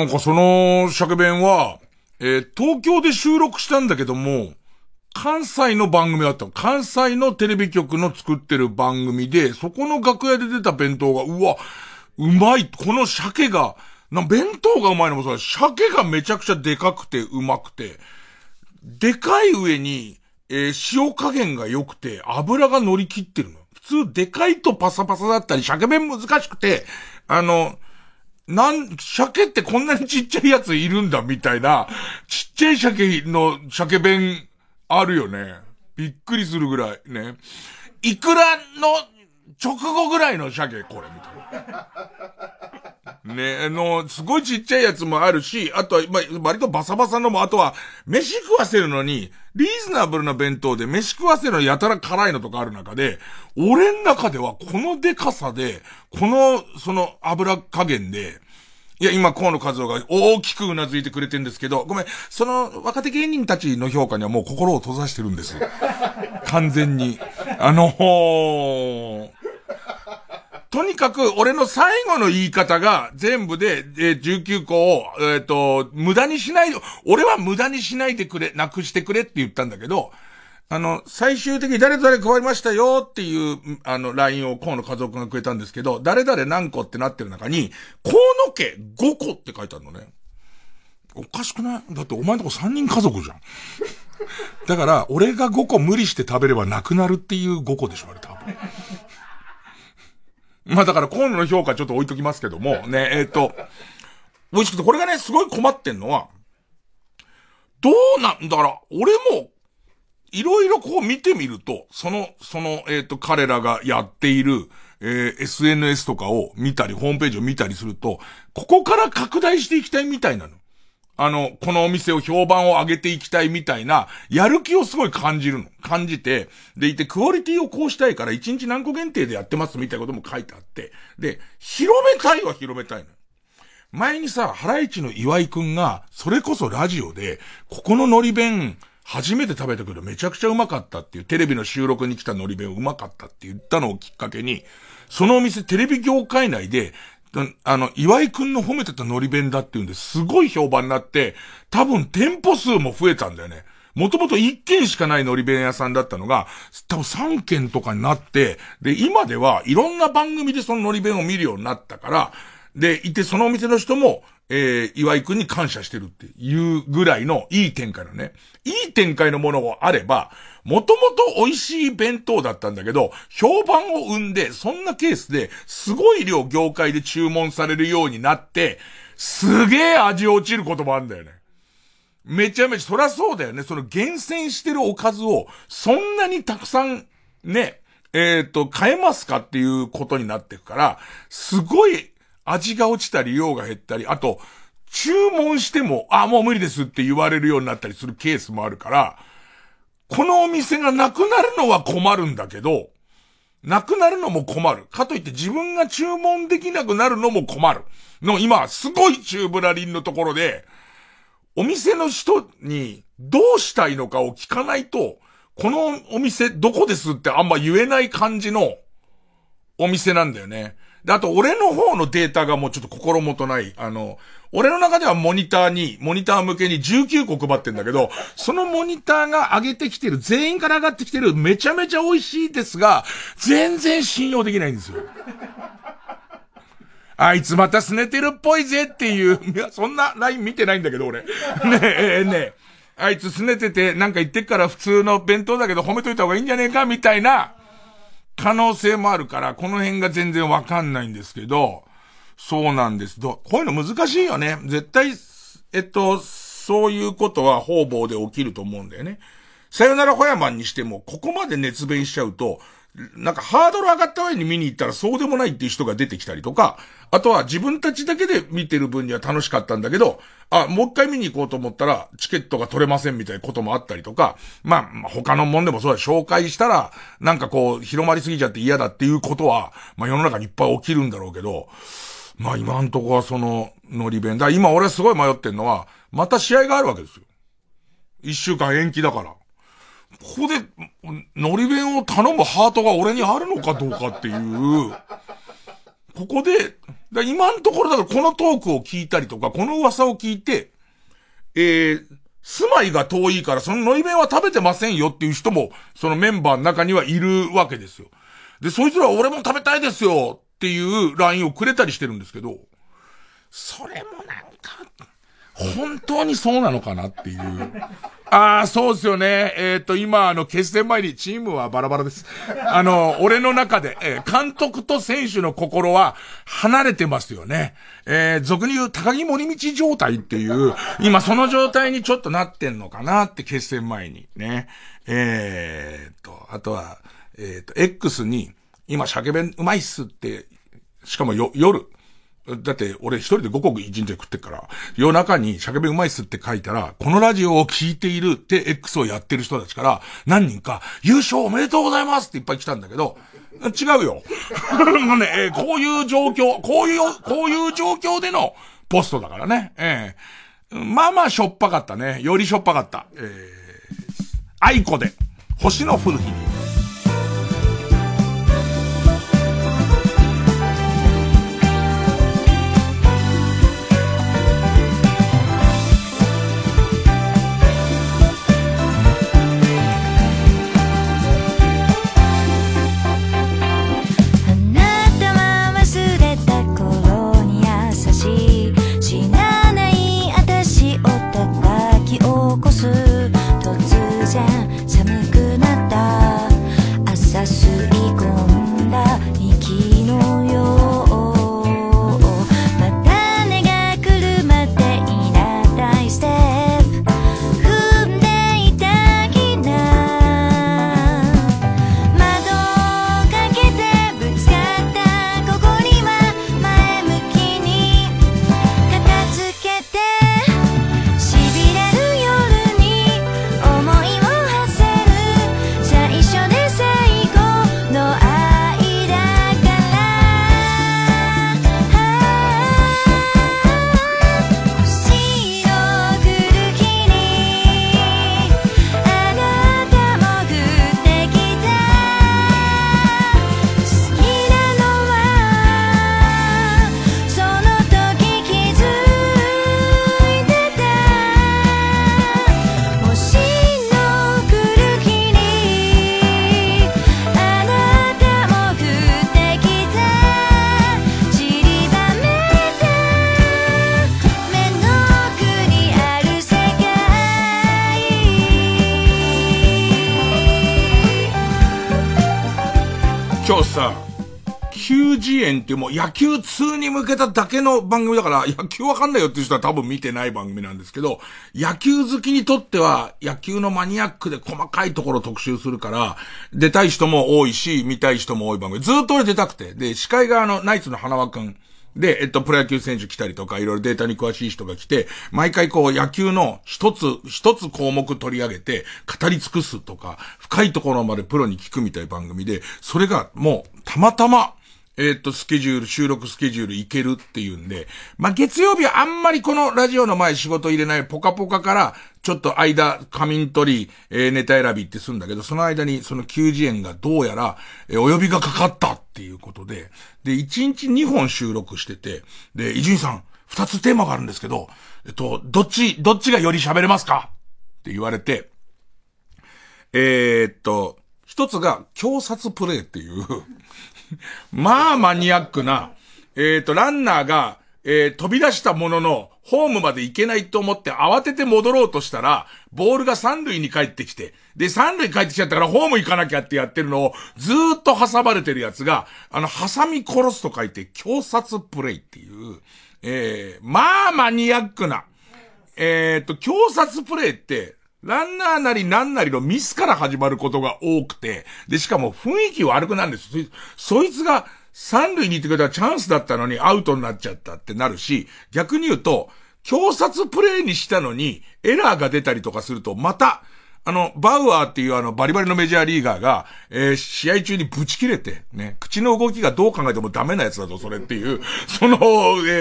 なんかその尺弁は、えー東京で収録したんだけども、関西の番組だったの。関西のテレビ局の作ってる番組で、そこの楽屋で出た弁当が、うわ、うまい。この鮭が、な、弁当がうまいのもそうだ鮭がめちゃくちゃでかくてうまくて、でかい上に、えー塩加減が良くて、油が乗り切ってるの。普通、でかいとパサパサだったり、鮭弁難しくて、あの、なん、鮭ってこんなにちっちゃいやついるんだ、みたいな、ちっちゃい鮭の鮭弁あるよね。びっくりするぐらいね。いくらの直後ぐらいの鮭、これ、みたいな。ね、あの、すごいちっちゃいやつもあるし、あとは、まあ、割とバサバサのも、あとは、飯食わせるのに、リーズナブルな弁当で飯食わせるのやたら辛いのとかある中で、俺ん中ではこのデカさで、この、その油加減で、いや、今、河野和夫が大きくうなずいてくれてるんですけど、ごめん、その若手芸人たちの評価にはもう心を閉ざしてるんです。完全に。あのーとにかく、俺の最後の言い方が全部で、えー19個を、えっ、と、無駄にしない、俺は無駄にしないでくれ、なくしてくれって言ったんだけど、あの、最終的に誰々配りましたよっていう、あの、LINE を河野和夫君がくれたんですけど、誰々何個ってなってる中に、河野家5個って書いてあるのね。おかしくない？だってお前のとこ3人家族じゃん。だから、俺が5個無理して食べればなくなるっていう5個でしょ、あれ多分。まあだから河野の評価ちょっと置いときますけども、ね、えっ、と、美味しくて、これがね、すごい困ってんのは、どうなんだから、俺も、いろいろこう見てみると、その、その、えっ、と、彼らがやっている、えー SNS とかを見たり、ホームページを見たりすると、ここから拡大していきたいみたいなの。あの、このお店を評判を上げていきたいみたいな、やる気をすごい感じるの。感じて、でいて、クオリティをこうしたいから、1日何個限定でやってますみたいなことも書いてあって、で、広めたいは広めたいの。前にさ、ハライチの岩井くんが、それこそラジオで、ここの海苔弁、初めて食べたけどめちゃくちゃうまかったっていう、テレビの収録に来た海苔弁うまかったって言ったのをきっかけに、そのお店テレビ業界内で、あの、岩井くんの褒めてた海苔弁だっていうんですごい評判になって、多分店舗数も増えたんだよね。もともと1軒しかない海苔弁屋さんだったのが、多分3軒とかになって、で、今ではいろんな番組でその海苔弁を見るようになったから、で、いてそのお店の人も、えー、岩井くんに感謝してるっていうぐらいのいい展開のね。いい展開のものがあれば、もともと美味しい弁当だったんだけど、評判を生んで、そんなケースで、すごい量業界で注文されるようになって、すげえ味落ちることもあるんだよね。めちゃめちゃ、そりゃそうだよね。その厳選してるおかずを、そんなにたくさん、ね、えっ、ー、と、買えますかっていうことになってくから、すごい味が落ちたり、量が減ったり、あと、注文しても、あ、もう無理ですって言われるようになったりするケースもあるから、このお店がなくなるのは困るんだけど、なくなるのも困る。かといって自分が注文できなくなるのも困る。の、今、すごい中ブラリンのところで、お店の人にどうしたいのかを聞かないと、このお店どこですってあんま言えない感じのお店なんだよね。で、あと俺の方のデータがもうちょっと心もとない。あの、俺の中ではモニターに、モニター向けに19個配ってんだけど、そのモニターが上げてきてる、全員から上がってきてる、めちゃめちゃ美味しいですが、全然信用できないんですよ。あいつまた拗ねてるっぽいぜっていう、いや、そんなライン見てないんだけど、俺。ねえ、ねえ、あいつ拗ねてて、なんか言ってっから普通の弁当だけど褒めといた方がいいんじゃねえか、みたいな、可能性もあるから、この辺が全然わかんないんですけど、そうなんです。ど、こういうの難しいよね。絶対、えっと、そういうことは方々で起きると思うんだよね。さよならホヤマンにしても、ここまで熱弁しちゃうと、なんかハードル上がった上に見に行ったらそうでもないっていう人が出てきたりとか、あとは自分たちだけで見てる分には楽しかったんだけど、あ、もう一回見に行こうと思ったらチケットが取れませんみたいなこともあったりとか、まあ、他のもんでもそうだ、紹介したら、なんかこう、広まりすぎちゃって嫌だっていうことは、まあ世の中にいっぱい起きるんだろうけど、まあ今んとこはその、ノリ弁。だ今俺すごい迷ってんのは、また試合があるわけですよ。一週間延期だから。ここで、のり弁を頼むハートが俺にあるのかどうかっていう、ここで、だ今のところだからこのトークを聞いたりとか、この噂を聞いて、えー、住まいが遠いからそののり弁は食べてませんよっていう人も、そのメンバーの中にはいるわけですよ。で、そいつら俺も食べたいですよっていう LINE をくれたりしてるんですけど、それもなんか、本当にそうなのかなっていう。ああ、そうですよね。えっ、ー、と、今、あの、決戦前にチームはバラバラです。あの、俺の中で、えー、監督と選手の心は離れてますよね。えー、俗に言う高木森道状態っていう、今その状態にちょっとなってんのかなって決戦前にね。えー、と、あとは、えっ、と、X に、今鮭弁うまいっすって、しかもよ、夜、だって、俺一人で5個一日で食ってっから、夜中に鮭弁うまいっすって書いたら、このラジオを聞いているって X をやってる人たちから、何人か、優勝おめでとうございますっていっぱい来たんだけど、違うよ。もうね、えー、こういう状況、こういう、こういう状況でのポストだからね。ええー、まあまあしょっぱかったね。よりしょっぱかった。えー、愛子で、星の降る日に。ていうもう野球通に向けただけの番組だから、野球わかんないよっていう人は多分見てない番組なんですけど、野球好きにとっては野球のマニアックで細かいところ特集するから、出たい人も多いし、見たい人も多い番組。ずっと俺出たくて。で、司会があの、ナイツの花輪くん。で、えっと、プロ野球選手来たりとか、いろいろデータに詳しい人が来て、毎回こう、野球の一つ、一つ項目取り上げて、語り尽くすとか、深いところまでプロに聞くみたい番組で、それがもう、たまたま、えっ、と、スケジュール、収録スケジュールいけるっていうんで、まあ、月曜日はあんまりこのラジオの前仕事入れないポカポカから、ちょっと間、仮眠取り、えー、ネタ選びってするんだけど、その間にその9時円がどうやら、えー、お呼びがかかったっていうことで、で、1日2本収録してて、で、伊集院さん、2つテーマがあるんですけど、えっと、どっち、どっちがより喋れますか？って言われて、えー、っと、一つが、強殺プレイっていう。まあマニアックな、えっ、ー、と、ランナーが、えー、飛び出したものの、ホームまで行けないと思って慌てて戻ろうとしたら、ボールが三塁に帰ってきて、で、三塁帰ってきちゃったからホーム行かなきゃってやってるのを、ずーっと挟まれてるやつが、あの、挟み殺すと書いて、強殺プレイっていう、えー、まあマニアックな、えっ、ー、と、強殺プレイって、ランナーなりななりのミスから始まることが多くて、で、しかも雰囲気悪くなるんです。そいつが三塁に行ってくれたらチャンスだったのにアウトになっちゃったってなるし、逆に言うと、強殺プレイにしたのにエラーが出たりとかすると、また、あの、バウアーっていうあの、バリバリのメジャーリーガーが、えー、試合中にブチ切れて、ね、口の動きがどう考えてもダメなやつだぞ、それっていう、その、えっ、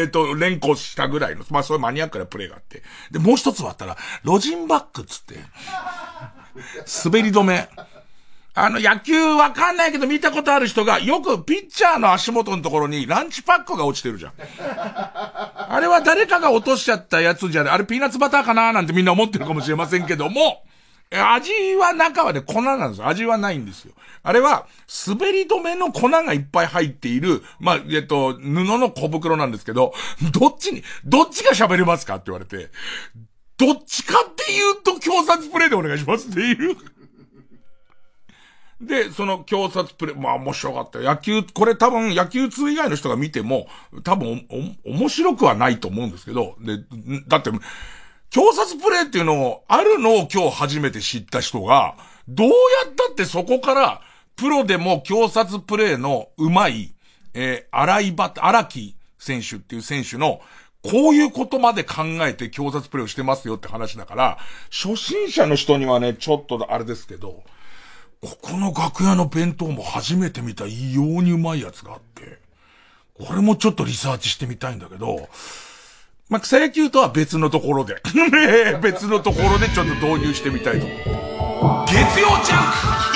ー、と、連呼したぐらいの、まあそういうマニアックなプレイがあって。で、もう一つはあったら、ロジンバックっつって、滑り止め。あの、野球わかんないけど見たことある人が、よくピッチャーの足元のところにランチパックが落ちてるじゃん。あれは誰かが落としちゃったやつじゃない。あれピーナッツバターかななんてみんな思ってるかもしれませんけども、味は中はね、粉なんですよ。味はないんですよ。あれは、滑り止めの粉がいっぱい入っている、まあ、えっと、布の小袋なんですけど、どっちに、どっちが喋れますかって言われて、どっちかっていうと、強殺プレイでお願いしますっていう。で、その強殺プレイ、まあ面白かった野球、これ多分野球通以外の人が見ても、多分お、面白くはないと思うんですけど、で、だって、強殺プレイっていうのを、あるのを今日初めて知った人が、どうやったってそこから、プロでも強殺プレイの上手い、えー、荒井バ荒木選手っていう選手の、こういうことまで考えて強殺プレイをしてますよって話だから、初心者の人にはね、ちょっとあれですけど、ここの楽屋の弁当も初めて見た異様にうまいやつがあって、これもちょっとリサーチしてみたいんだけど、まあ、草野球とは別のところで 別のところでちょっと導入してみたいと思う。月曜ジャンク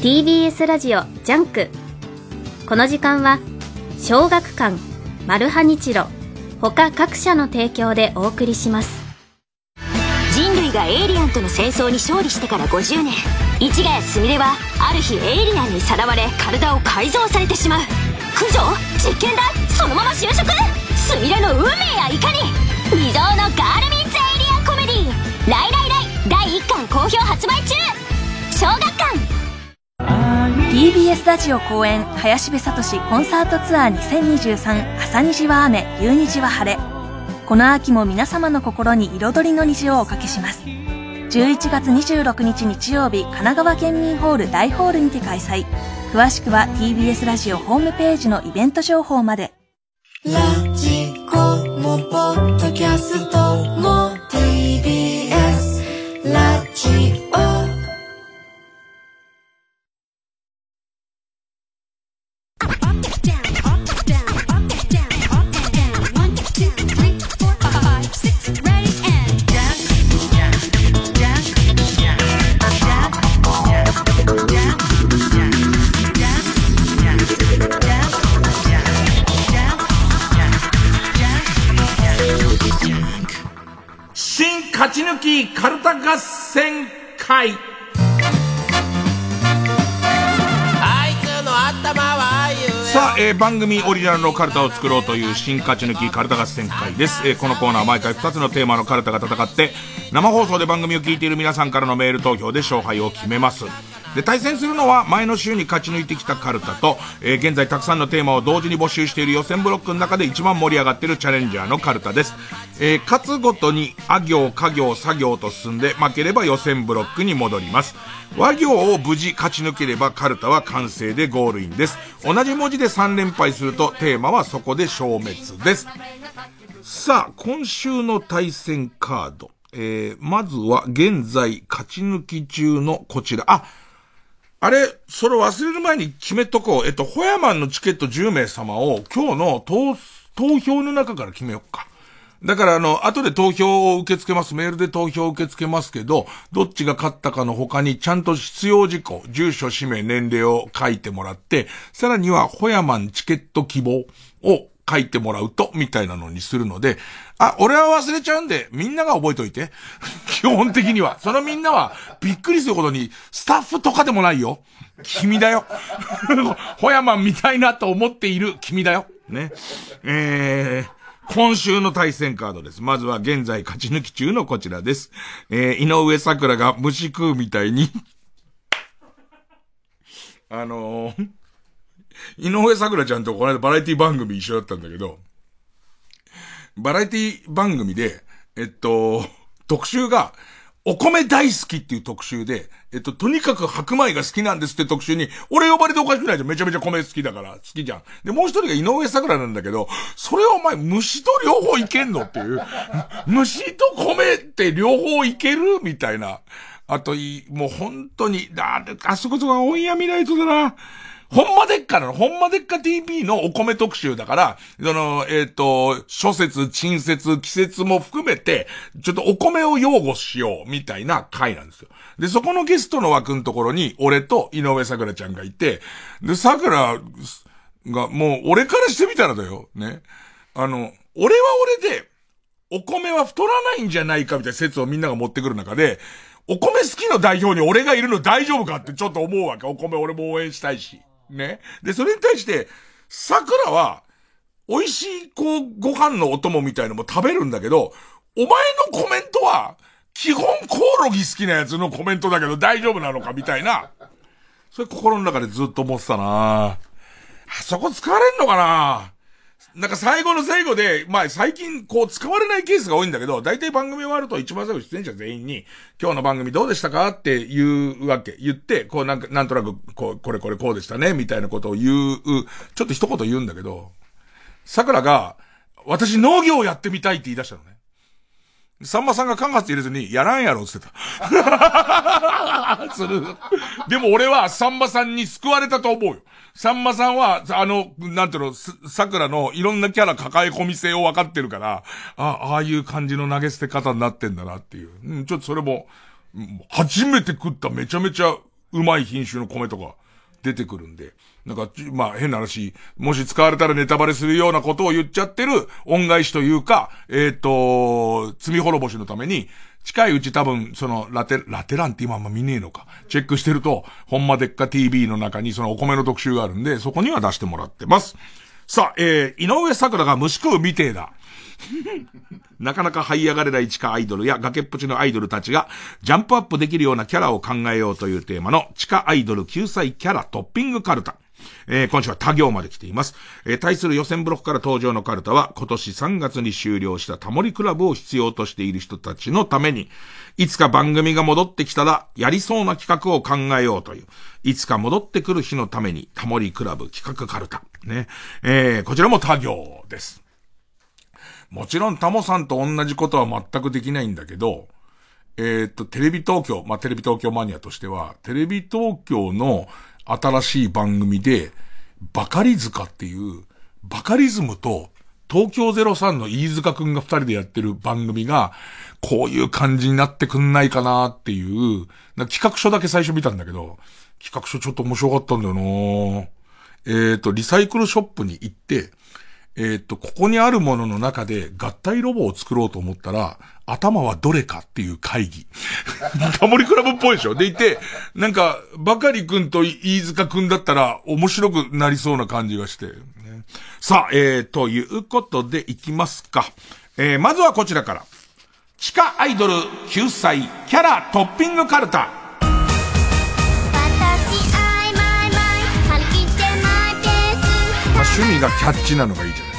TBS ラジオ JUNK。この時間は小学館マルハニチロ他各社の提供でお送りします。人類がエイリアンとの戦争に勝利してから50年市ヶ谷すみれはある日エイリアンにさらわれ体を改造されてしまう。駆除実験台そのまま就職。すみれの運命やいかに。未曾有のガールミーツエイリアンコメディ。ー「ライライライ」第1巻好評発売中。小学館。TBS ラジオ公演林部聡コンサートツアー2023朝虹は雨夕虹は晴れ。この秋も皆様の心に彩りの虹をおかけします。11月26日日曜日神奈川県民ホール大ホールにて開催。詳しくは TBS ラジオホームページのイベント情報まで。ラジコもポッドキャスト。合戦会さあ、えー番組オリジナルのカルタを作ろうという新勝ち抜きカルタ合戦会です。えーこのコーナーは毎回2つのテーマのカルタが戦って、生放送で番組を聞いている皆さんからのメール投票で勝敗を決めます。で、対戦するのは前の週に勝ち抜いてきたカルタと、えー現在たくさんのテーマを同時に募集している予選ブロックの中で一番盛り上がっているチャレンジャーのカルタです。えー勝つごとに、あ行、家行、作業と進んで、負ければ予選ブロックに戻ります。和行を無事勝ち抜ければカルタは完成でゴールインです。同じ文字で3連敗するとテーマはそこで消滅です。さあ、今週の対戦カード。えー、まずは現在勝ち抜き中のこちら。あ、あれ、それ忘れる前に決めとこう。えっと、ホヤマンのチケット10名様を今日の投、投票の中から決めようか。だからあの、後で投票を受け付けます。メールで投票を受け付けますけど、どっちが勝ったかの他にちゃんと必要事項、住所、氏名、年齢を書いてもらって、さらにはホヤマンチケット希望を書いてもらうと、みたいなのにするので、あ、俺は忘れちゃうんで、みんなが覚えといて。基本的には。そのみんなは、びっくりすることに、スタッフとかでもないよ。君だよ。ホヤマンみたいなと思っている君だよ。ね。えー、今週の対戦カードです。まずは現在勝ち抜き中のこちらです。えー、井上桜が虫食うみたいに、あのー、井上桜ちゃんとこの間バラエティ番組一緒だったんだけど、バラエティ番組で、えっと、特集が、お米大好きっていう特集で、えっと、とにかく白米が好きなんですって特集に、俺呼ばれておかしくないじゃん。めちゃめちゃ米好きだから、好きじゃん。で、もう一人が井上桜なんだけど、それはお前、虫と両方いけんのっていう。虫と米って両方いける？みたいな。あとい、もう本当に、あ、あそこそこはオンエア見ないとだな。ほんまでっかなの、ほんまでっか TV のお米特集だから、その、えっ、と、諸説、陳説、季節も含めて、ちょっとお米を擁護しよう、みたいな回なんですよ。で、そこのゲストの枠のところに、俺と井上桜ちゃんがいて、で、桜が、もう、俺からしてみたらだよ、ね。あの、俺は俺で、お米は太らないんじゃないかみたいな説をみんなが持ってくる中で、お米好きの代表に俺がいるの大丈夫かってちょっと思うわけ。お米俺も応援したいし。ね。で、それに対して、桜は、美味しい、こう、ご飯のお供みたいのも食べるんだけど、お前のコメントは、基本コオロギ好きなやつのコメントだけど大丈夫なのかみたいな。それ心の中でずっと思ってたなあそこ使われんのかななんか最後の最後で、まあ最近こう使われないケースが多いんだけど、大体番組終わると一番最後出演者全員に、今日の番組どうでしたか？って言うわけ。言って、こうなんか、なんとなく、こう、これこれこうでしたね、みたいなことを言う、ちょっと一言言うんだけど、桜が、私農業をやってみたいって言い出したのね。さんまさんが間髪入れずに、やらんやろって言ってた。する。でも俺はさんまさんに救われたと思うよ。さんまさんは、あの、なんていうの、桜のいろんなキャラ抱え込み性を分かってるから、あ、ああいう感じの投げ捨て方になってんだなっていう。うん、ちょっとそれも、初めて食っためちゃめちゃうまい品種の米とか出てくるんで。なんか、まあ変な話、もし使われたらネタバレするようなことを言っちゃってる恩返しというか、えっ、と、罪滅ぼしのために、近いうち多分、その、ラテ、ラテランって今あんま見ねえのか。チェックしてると、ほんまでっか TV の中にそのお米の特集があるんで、そこには出してもらってます。さあ、えー、井上桜が虫食うみてえだ。なかなか這い上がれない地下アイドルや崖っぷちのアイドルたちがジャンプアップできるようなキャラを考えようというテーマの地下アイドル救済キャラトッピングカルタ。えー今週は他行まで来ています。えー対する予選ブロックから登場のカルタは今年3月に終了したタモリクラブを必要としている人たちのために、いつか番組が戻ってきたらやりそうな企画を考えようという、いつか戻ってくる日のためにタモリクラブ企画カルタ。ね。えーこちらも他行です。もちろんタモさんと同じことは全くできないんだけど、えーっと、テレビ東京、まあ、テレビ東京マニアとしては、テレビ東京の新しい番組で、バカリズカっていう、バカリズムと東京03の飯塚くんが二人でやってる番組が、こういう感じになってくんないかなっていう、な企画書だけ最初見たんだけど、企画書ちょっと面白かったんだよな。えーと、リサイクルショップに行って、えっ、と、ここにあるものの中で合体ロボを作ろうと思ったら、頭はどれかっていう会議。タモリクラブっぽいでしょ？でいて、なんか、バカリ君と飯塚君だったら面白くなりそうな感じがして。さあ、えー、ということでいきますか。えー、まずはこちらから。地下アイドル救済キャラトッピングカルタ。まあ、趣味がキャッチなのがいいじゃないで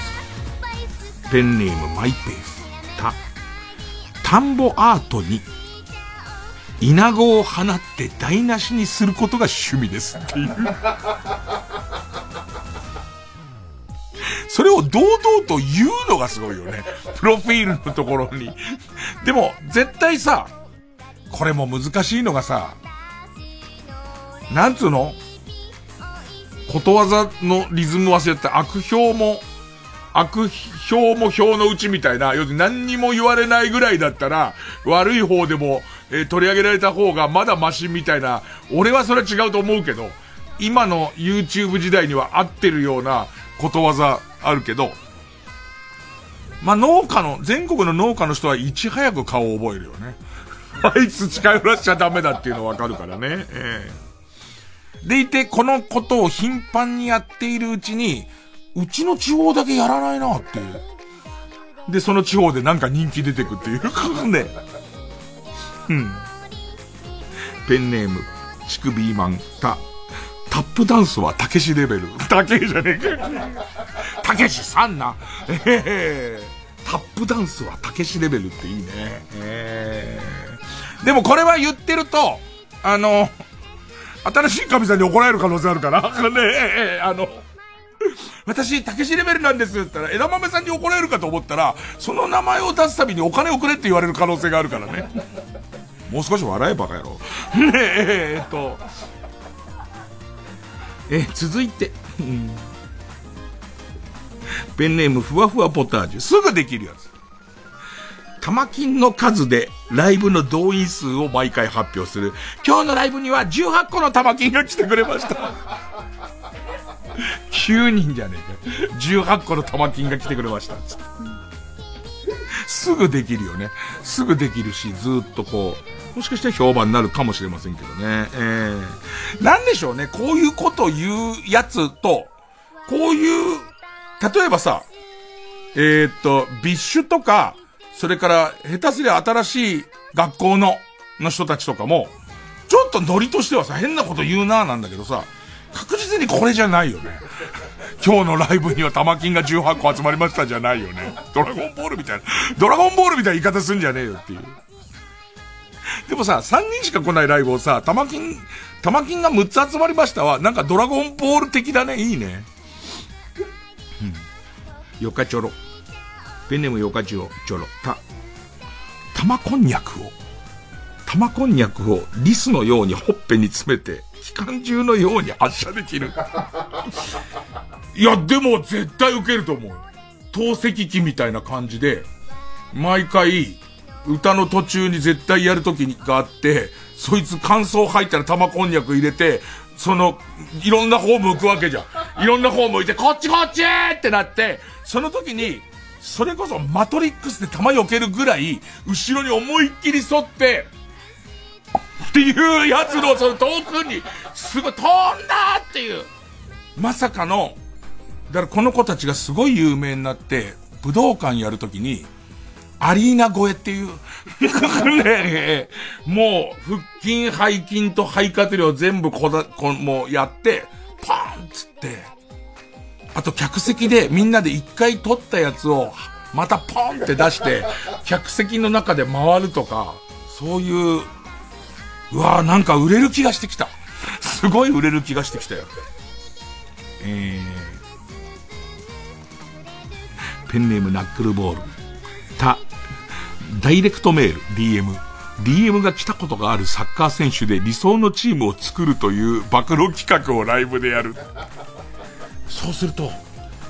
すか。ペンネームマイペース。た、田んぼアートに、イナゴを放って台無しにすることが趣味ですっていう。それを堂々と言うのがすごいよね。プロフィールのところに。でも、絶対さ、これも難しいのがさ、なんつうの？ことわざのリズム忘れて悪評も、悪評も評のうちみたいな、要するに何にも言われないぐらいだったら、悪い方でも、えー、取り上げられた方がまだマシみたいな、俺はそれは違うと思うけど、今の YouTube 時代には合ってるようなことわざあるけど、まあ、農家の、全国の農家の人はいち早く顔を覚えるよね。あいつ近寄らしちゃダメだっていうのわかるからね。ええでいて、このことを頻繁にやっているうちに、うちの地方だけやらないなっていう。で、その地方でなんか人気出てくっていうね。うん。ペンネーム、チクビーマン、タ、タップダンスはたけしレベル。たけしじゃねえか。たけしさんな。えー、タップダンスはたけしレベルっていいね。えー、でもこれは言ってると、あの、新しい神さんに怒られる可能性あるから。ねえ、ええあの、私、たけしレベルなんですって言ったら、枝豆さんに怒られるかと思ったら、その名前を出すたびにお金をくれって言われる可能性があるからね。もう少し笑えばか野郎。ねえ、えー、っと、え、続いて、ペンネームふわふわポタージュ。すぐできるやつ。玉金の数でライブの動員数を毎回発表する。今日のライブには18個の玉金が来てくれました。9人じゃねえか。18個の玉金が来てくれました。すぐできるよね。すぐできるし、ずっとこう、もしかしたら評判になるかもしれませんけどね。えー、なんでしょうね。こういうこと言うやつと、こういう、例えばさ、えー、っと、 BiSH とか、それから、下手すりゃ新しい学校の、の人たちとかも、ちょっとノリとしてはさ、変なこと言うなーなんだけどさ、確実にこれじゃないよね。今日のライブには玉金が18個集まりましたじゃないよね。ドラゴンボールみたいな、ドラゴンボールみたいな言い方すんじゃねえよっていう。でもさ、3人しか来ないライブをさ、玉金、玉金が6つ集まりましたわ。なんかドラゴンボール的だね。いいね。うん。よかちょろ。ペンネームよかちょろ。た、玉こんにゃくを、玉こんにゃくをリスのようにほっぺに詰めて、機関銃のように発射できる。いや、でも絶対受けると思う。透析機みたいな感じで、毎回、歌の途中に絶対やる時があって、そいつ感想入ったら玉こんにゃく入れて、その、いろんな方向くわけじゃん。いろんな方向いて、こっちこっちってなって、その時に、それこそマトリックスで弾避けるぐらい、後ろに思いっきり沿って、っていうやつのその遠くに、すごい飛んだっていう。まさかの、だからこの子たちがすごい有名になって、武道館やるときに、アリーナ越えっていう、もう、腹筋、背筋と肺活量全部こだ、こもうやって、パーンつって、あと客席でみんなで一回撮ったやつを、またポンって出して、客席の中で回るとか、そういう、うわぁ、なんか売れる気がしてきた。すごい売れる気がしてきたよ。えー、ペンネームナックルボール。た、ダイレクトメール、DM。DM が来たことがあるサッカー選手で理想のチームを作るという暴露企画をライブでやる。そうすると、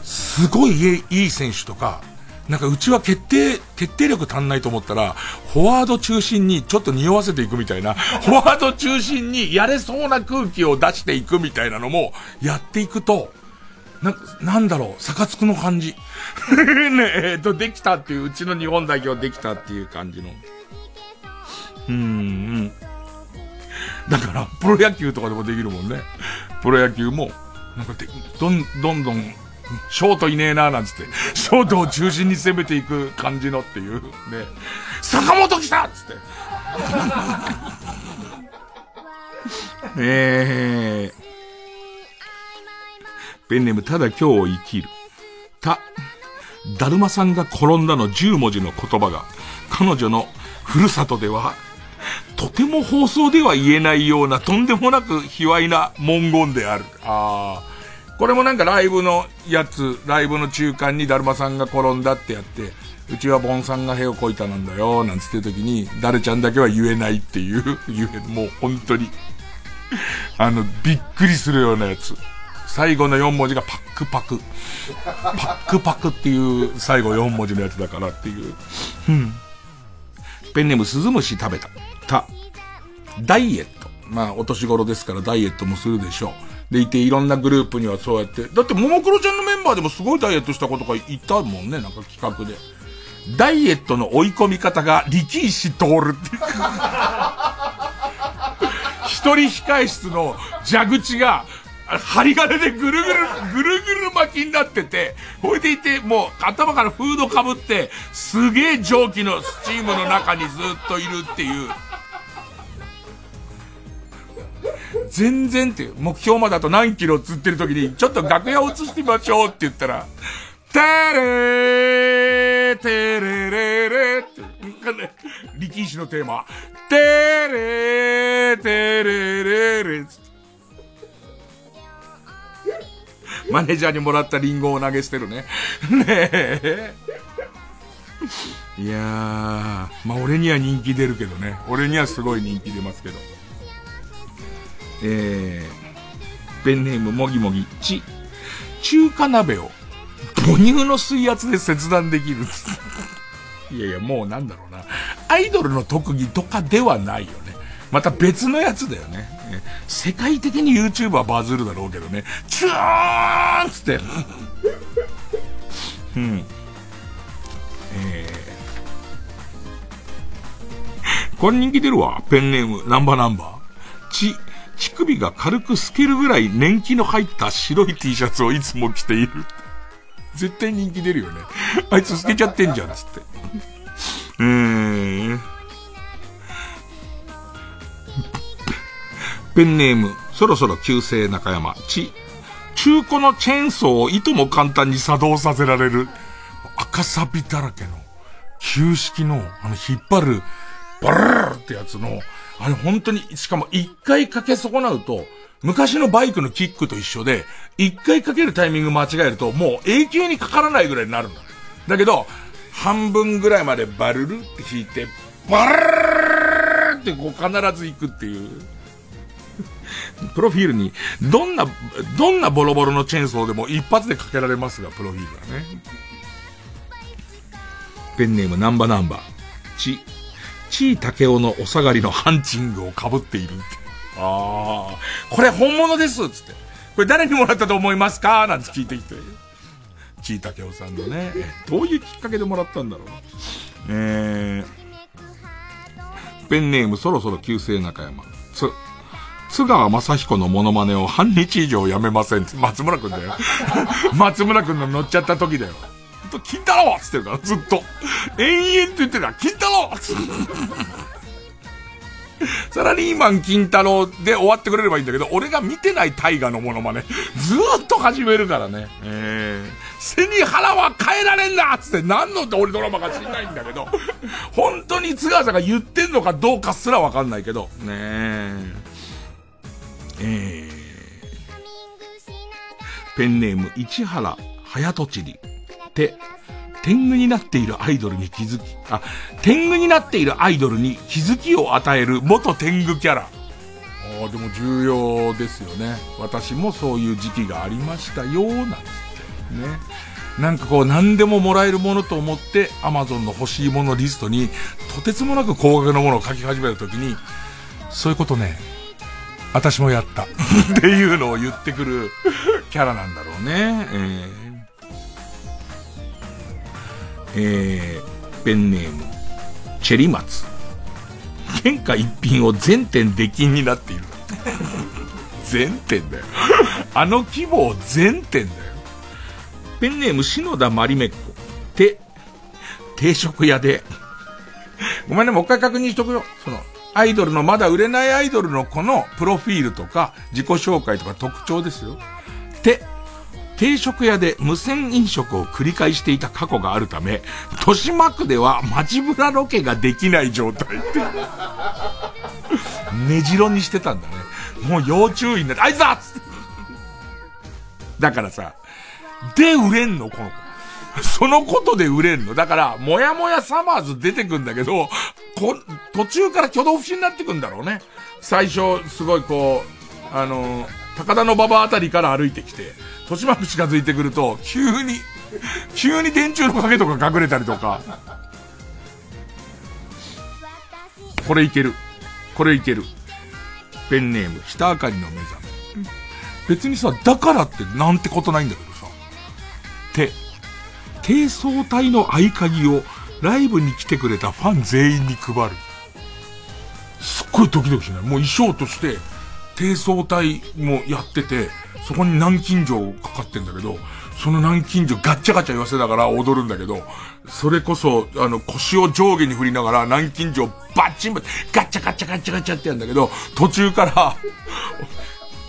すごいいい選手とか、なんかうちは決定、決定力足んないと思ったら、フォワード中心にちょっと匂わせていくみたいな、フォワード中心にやれそうな空気を出していくみたいなのもやっていくと、な、なんだろう、サカツクの感じ。ねえっと、できたっていう、うちの日本代表できたっていう感じの。うん、うん。だから、プロ野球とかでもできるもんね。プロ野球も、なんかで、どん、どんどん、ショートいねえなーなんつって、ショートを中心に攻めていく感じのっていう、ね。坂本来たっつって。えー。ペンネームただ今日を生きる。た、だるまさんが転んだの10文字の言葉が、彼女のふるさとでは、とても放送では言えないようなとんでもなく卑猥な文言である。ああ。これもなんかライブのやつ、ライブの中間にだるまさんが転んだってやって、うちはボンさんが屁をこいたなんだよ、なんつってる時に、だるちゃんだけは言えないっていう、言え、もう本当に、あの、びっくりするようなやつ。最後の4文字がパックパク。パックパクっていう最後4文字のやつだからっていう。うん。ペンネームスズムシ食べた。た。ダイエット。まあ、お年頃ですからダイエットもするでしょう。でいて、いろんなグループにはそうやって。だって、ももクロちゃんのメンバーでもすごいダイエットしたことがいたもんね、なんか企画で。ダイエットの追い込み方が力石通るっていう。一人控室の蛇口が針金でぐるぐる、ぐるぐる巻きになってて、ほいでいて、もう頭からフードかぶって、すげえ蒸気のスチームの中にずっといるっていう。全然って、目標まであと何キロ釣ってる時に、ちょっと楽屋移してみましょうって言ったら、テレー、テレレレって、力士のテーマ、テレー、テレレレマネージャーにもらったリンゴを投げ捨てるね。ねえ。いやー、まあ俺には人気出るけどね。俺にはすごい人気出ますけど。えー、ペンネームもぎもぎ、ち、中華鍋を母乳の水圧で切断できる。いやいや、もうなんだろうな。アイドルの特技とかではないよね。また別のやつだよね。世界的に YouTube はバズるだろうけどね。チューンつって。うん。えー、これ人気出るわ。ペンネーム、ナンバーナンバー。ち、乳首が軽く透けるぐらい年季の入った白い T シャツをいつも着ている。絶対人気出るよね。あいつ透けちゃってんじゃん、つって。うーん。ペンネーム、そろそろ旧姓中山、ち、中古のチェーンソーをいとも簡単に作動させられる、赤サビだらけの、旧式の、あの、引っ張る、バルーってやつの、あれ本当に、しかも一回かけ損なうと、昔のバイクのキックと一緒で、一回かけるタイミング間違えると、もう永久にかからないぐらいになるんだ。だけど、半分ぐらいまでバルルって引いて、バルルってこう必ず行くっていう。プロフィールに、どんな、どんなボロボロのチェーンソーでも一発でかけられますが、プロフィールはね。ペンネームナンバナンバー。ち、ちいたけおのお下がりのハンチングを被っているって。ああ、これ本物ですつって。これ誰にもらったと思いますか？なんて聞いてきて。ちいたけおさんのね。どういうきっかけでもらったんだろう？えー、ペンネームそろそろ旧姓中山。つ、津川雅彦のモノマネを半日以上やめません、松村くんだよ。松村くんの乗っちゃった時だよ。と、金太郎つってるから、ずっと。延々と言ってるから、金太郎つって。サラリーマン金太郎で終わってくれればいいんだけど、俺が見てない大河のモノマネ、ずーっと始めるからね。えー、背に腹は変えられんなつって何の俺ドラマか知んないんだけど、本当に津川さんが言ってんのかどうかすらわかんないけど、ねえ。えー、ペンネーム市原早とちり。て、天狗になっているアイドルに気づき、あ、天狗になっているアイドルに気づきを与える元天狗キャラ。ああ、でも重要ですよね。私もそういう時期がありましたよ、なんつって。ね。なんかこう何でももらえるものと思ってアマゾンの欲しいものリストにとてつもなく高額なものを書き始めた時に、そういうことね、私もやった っていうのを言ってくるキャラなんだろうね。えー、えー、ペンネーム、チェリマツ。天下一品を全店出禁になっている。全店だよ。あの規模を全店だよ。ペンネーム、篠田まりめっこ。て、定食屋で。ごめんね、もう一回確認しとくよ。その、アイドルの、まだ売れないアイドルの子のプロフィールとか、自己紹介とか特徴ですよ。て、定食屋で無線飲食を繰り返していた過去があるため、豊島区では街ぶらロケができない状態って。ねじろにしてたんだね。もう要注意になって、あいつだっつって。だからさ、で売れんのこの子。そのことで売れんの。だから、もやもやサマーズ出てくんだけど、こ、途中から挙動不審になってくんだろうね。最初、すごいこう、あの、高田の馬場あたりから歩いてきて、豊島区近づいてくると、急に、急に電柱の影とか隠れたりとか。これいける。これいける。ペンネーム、北あかりの目覚め。別にさ、だからってなんてことないんだけどさ。て、低層体の合鍵をライブに来てくれたファン全員に配る。すっごいドキドキしない？もう衣装として、低層体もやってて、そこに南京錠かかってんだけど、その南京錠ガッチャガチャ言わせながら踊るんだけど、それこそ、あの、腰を上下に振りながら南京錠バッチンバッチンガッチャガッチャガッチャガッチャってやるんだけど、途中から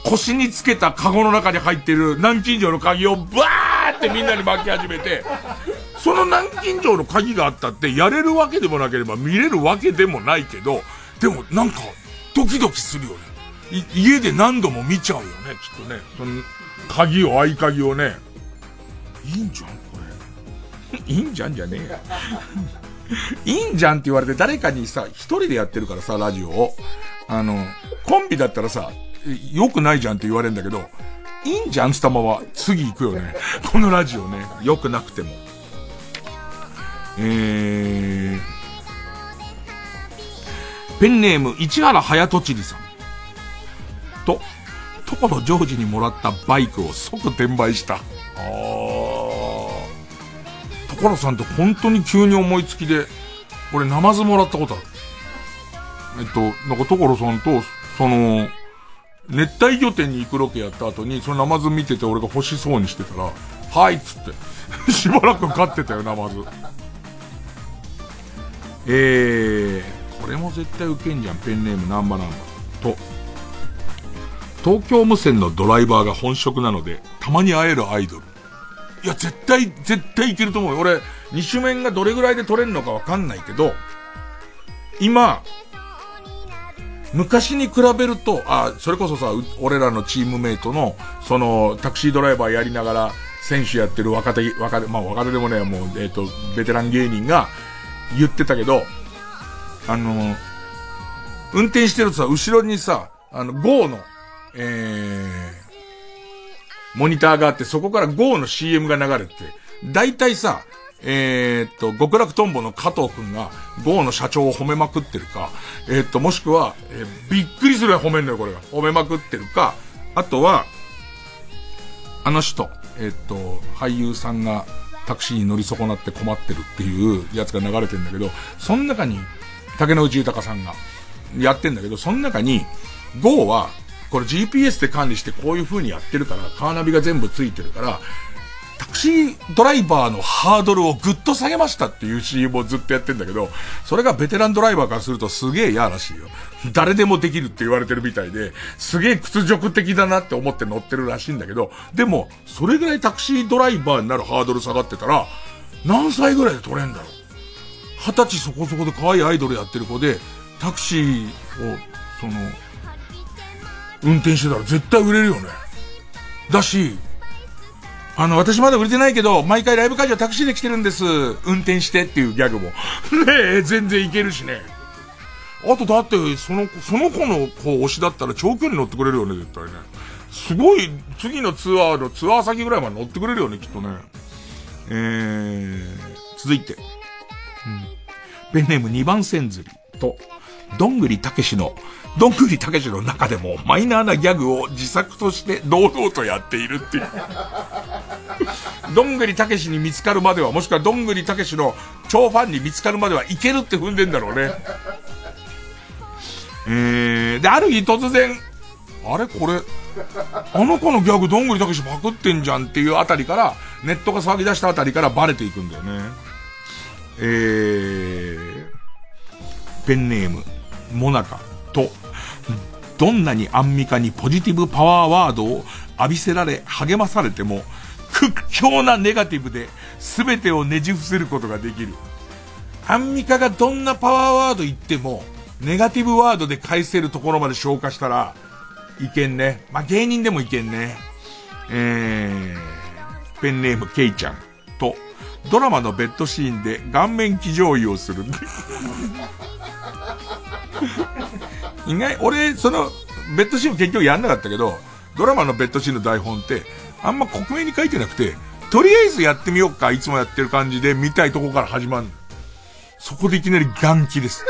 腰につけたカゴの中に入ってる南京錠の鍵をバーってみんなに巻き始めて、その南京錠の鍵があったってやれるわけでもなければ見れるわけでもないけど、でもなんかドキドキするよね。家で何度も見ちゃうよね、きっとね。その、鍵を、合鍵をね。いいんじゃん、これ。いいんじゃんじゃねえよ。いいんじゃんって言われて誰かにさ、一人でやってるからさ、ラジオを。あの、コンビだったらさ、良くないじゃんって言われるんだけど、いいんじゃんつったまま次行くよね。このラジオね。良くなくても。えー、ペンネーム、市原早とちりさん。と、所ジョージにもらったバイクを即転売した。ああ。所さんって本当に急に思いつきで、俺ナマズもらったことある。えっと、なんか所さんと、その、熱帯魚店に行くロケやった後に、そのナマズ見てて俺が欲しそうにしてたら、はいっつって。しばらく飼ってたよ、ナマズ。えー、これも絶対ウケんじゃん、ペンネームナンバナンバ。と、東京無線のドライバーが本職なので、たまに会えるアイドル。いや、絶対、絶対いけると思うよ。俺、二種面がどれぐらいで取れるのかわかんないけど、今、昔に比べると、あ、それこそさ、俺らのチームメイトの、その、タクシードライバーやりながら、選手やってる若手、若手、まあ若手でもね、もう、えっ、ー、と、ベテラン芸人が言ってたけど、あの、運転してるとさ、後ろにさ、あの、GO の、えー、モニターがあって、そこから GO の CM が流れて、大体さ、えー、っと、極楽とんぼの加藤くんが GO の社長を褒めまくってるか、えー、っと、もしくは、えー、びっくりする褒めんのよ、これが。褒めまくってるか、あとは、あの人、えっと、俳優さんがタクシーに乗り損なって困ってるっていうやつが流れてんだけど、その中に、竹野内豊さんがやってんだけど、その中に、GO はこれ GPS で管理してこういう風にやってるから、カーナビが全部ついてるから、タクシードライバーのハードルをぐっと下げましたっていう CM をずっとやってんだけど、それがベテランドライバーからするとすげえ嫌らしいよ。誰でもできるって言われてるみたいで、すげえ屈辱的だなって思って乗ってるらしいんだけど、でも、それぐらいタクシードライバーになるハードル下がってたら、何歳ぐらいで取れんだろう。二十歳そこそこで可愛いアイドルやってる子で、タクシーを、その、運転してたら絶対売れるよね。だし、あの、私まだ売れてないけど、毎回ライブ会場タクシーで来てるんです。運転してっていうギャグも。ねえ、全然いけるしね。あとだって、その子、その子の子推しだったら長距離乗ってくれるよね、絶対ね。すごい、次のツアーのツアー先ぐらいまで乗ってくれるよね、きっとね。えー、続いて。うん。ペンネーム2番線釣りと、どんぐりたけしの、どんぐりたけしの中でもマイナーなギャグを自作として堂々とやっているっていう。どんぐりたけしに見つかるまでは、もしくはどんぐりたけしの超ファンに見つかるまではいけるって踏んでんだろうね。えー、で、ある日突然、あれ？これ、あの子のギャグどんぐりたけしパクってんじゃんっていうあたりから、ネットが騒ぎ出したあたりからバレていくんだよね。えー、ペンネーム、モナカと、どんなにアンミカにポジティブパワーワードを浴びせられ、励まされても、屈強なネガティブで全てをねじ伏せることができる。アンミカがどんなパワーワード言っても、ネガティブワードで返せるところまで消化したら、いけんね。まあ、芸人でもいけんね。えー、ペンネームケイちゃんと、ドラマのベッドシーンで顔面騎乗位をする。意外、俺、その、ベッドシーン結局やんなかったけど、ドラマのベッドシーンの台本って、あんま克明に書いてなくて、とりあえずやってみようか、いつもやってる感じで見たいとこから始まる。そこでいきなり元気です。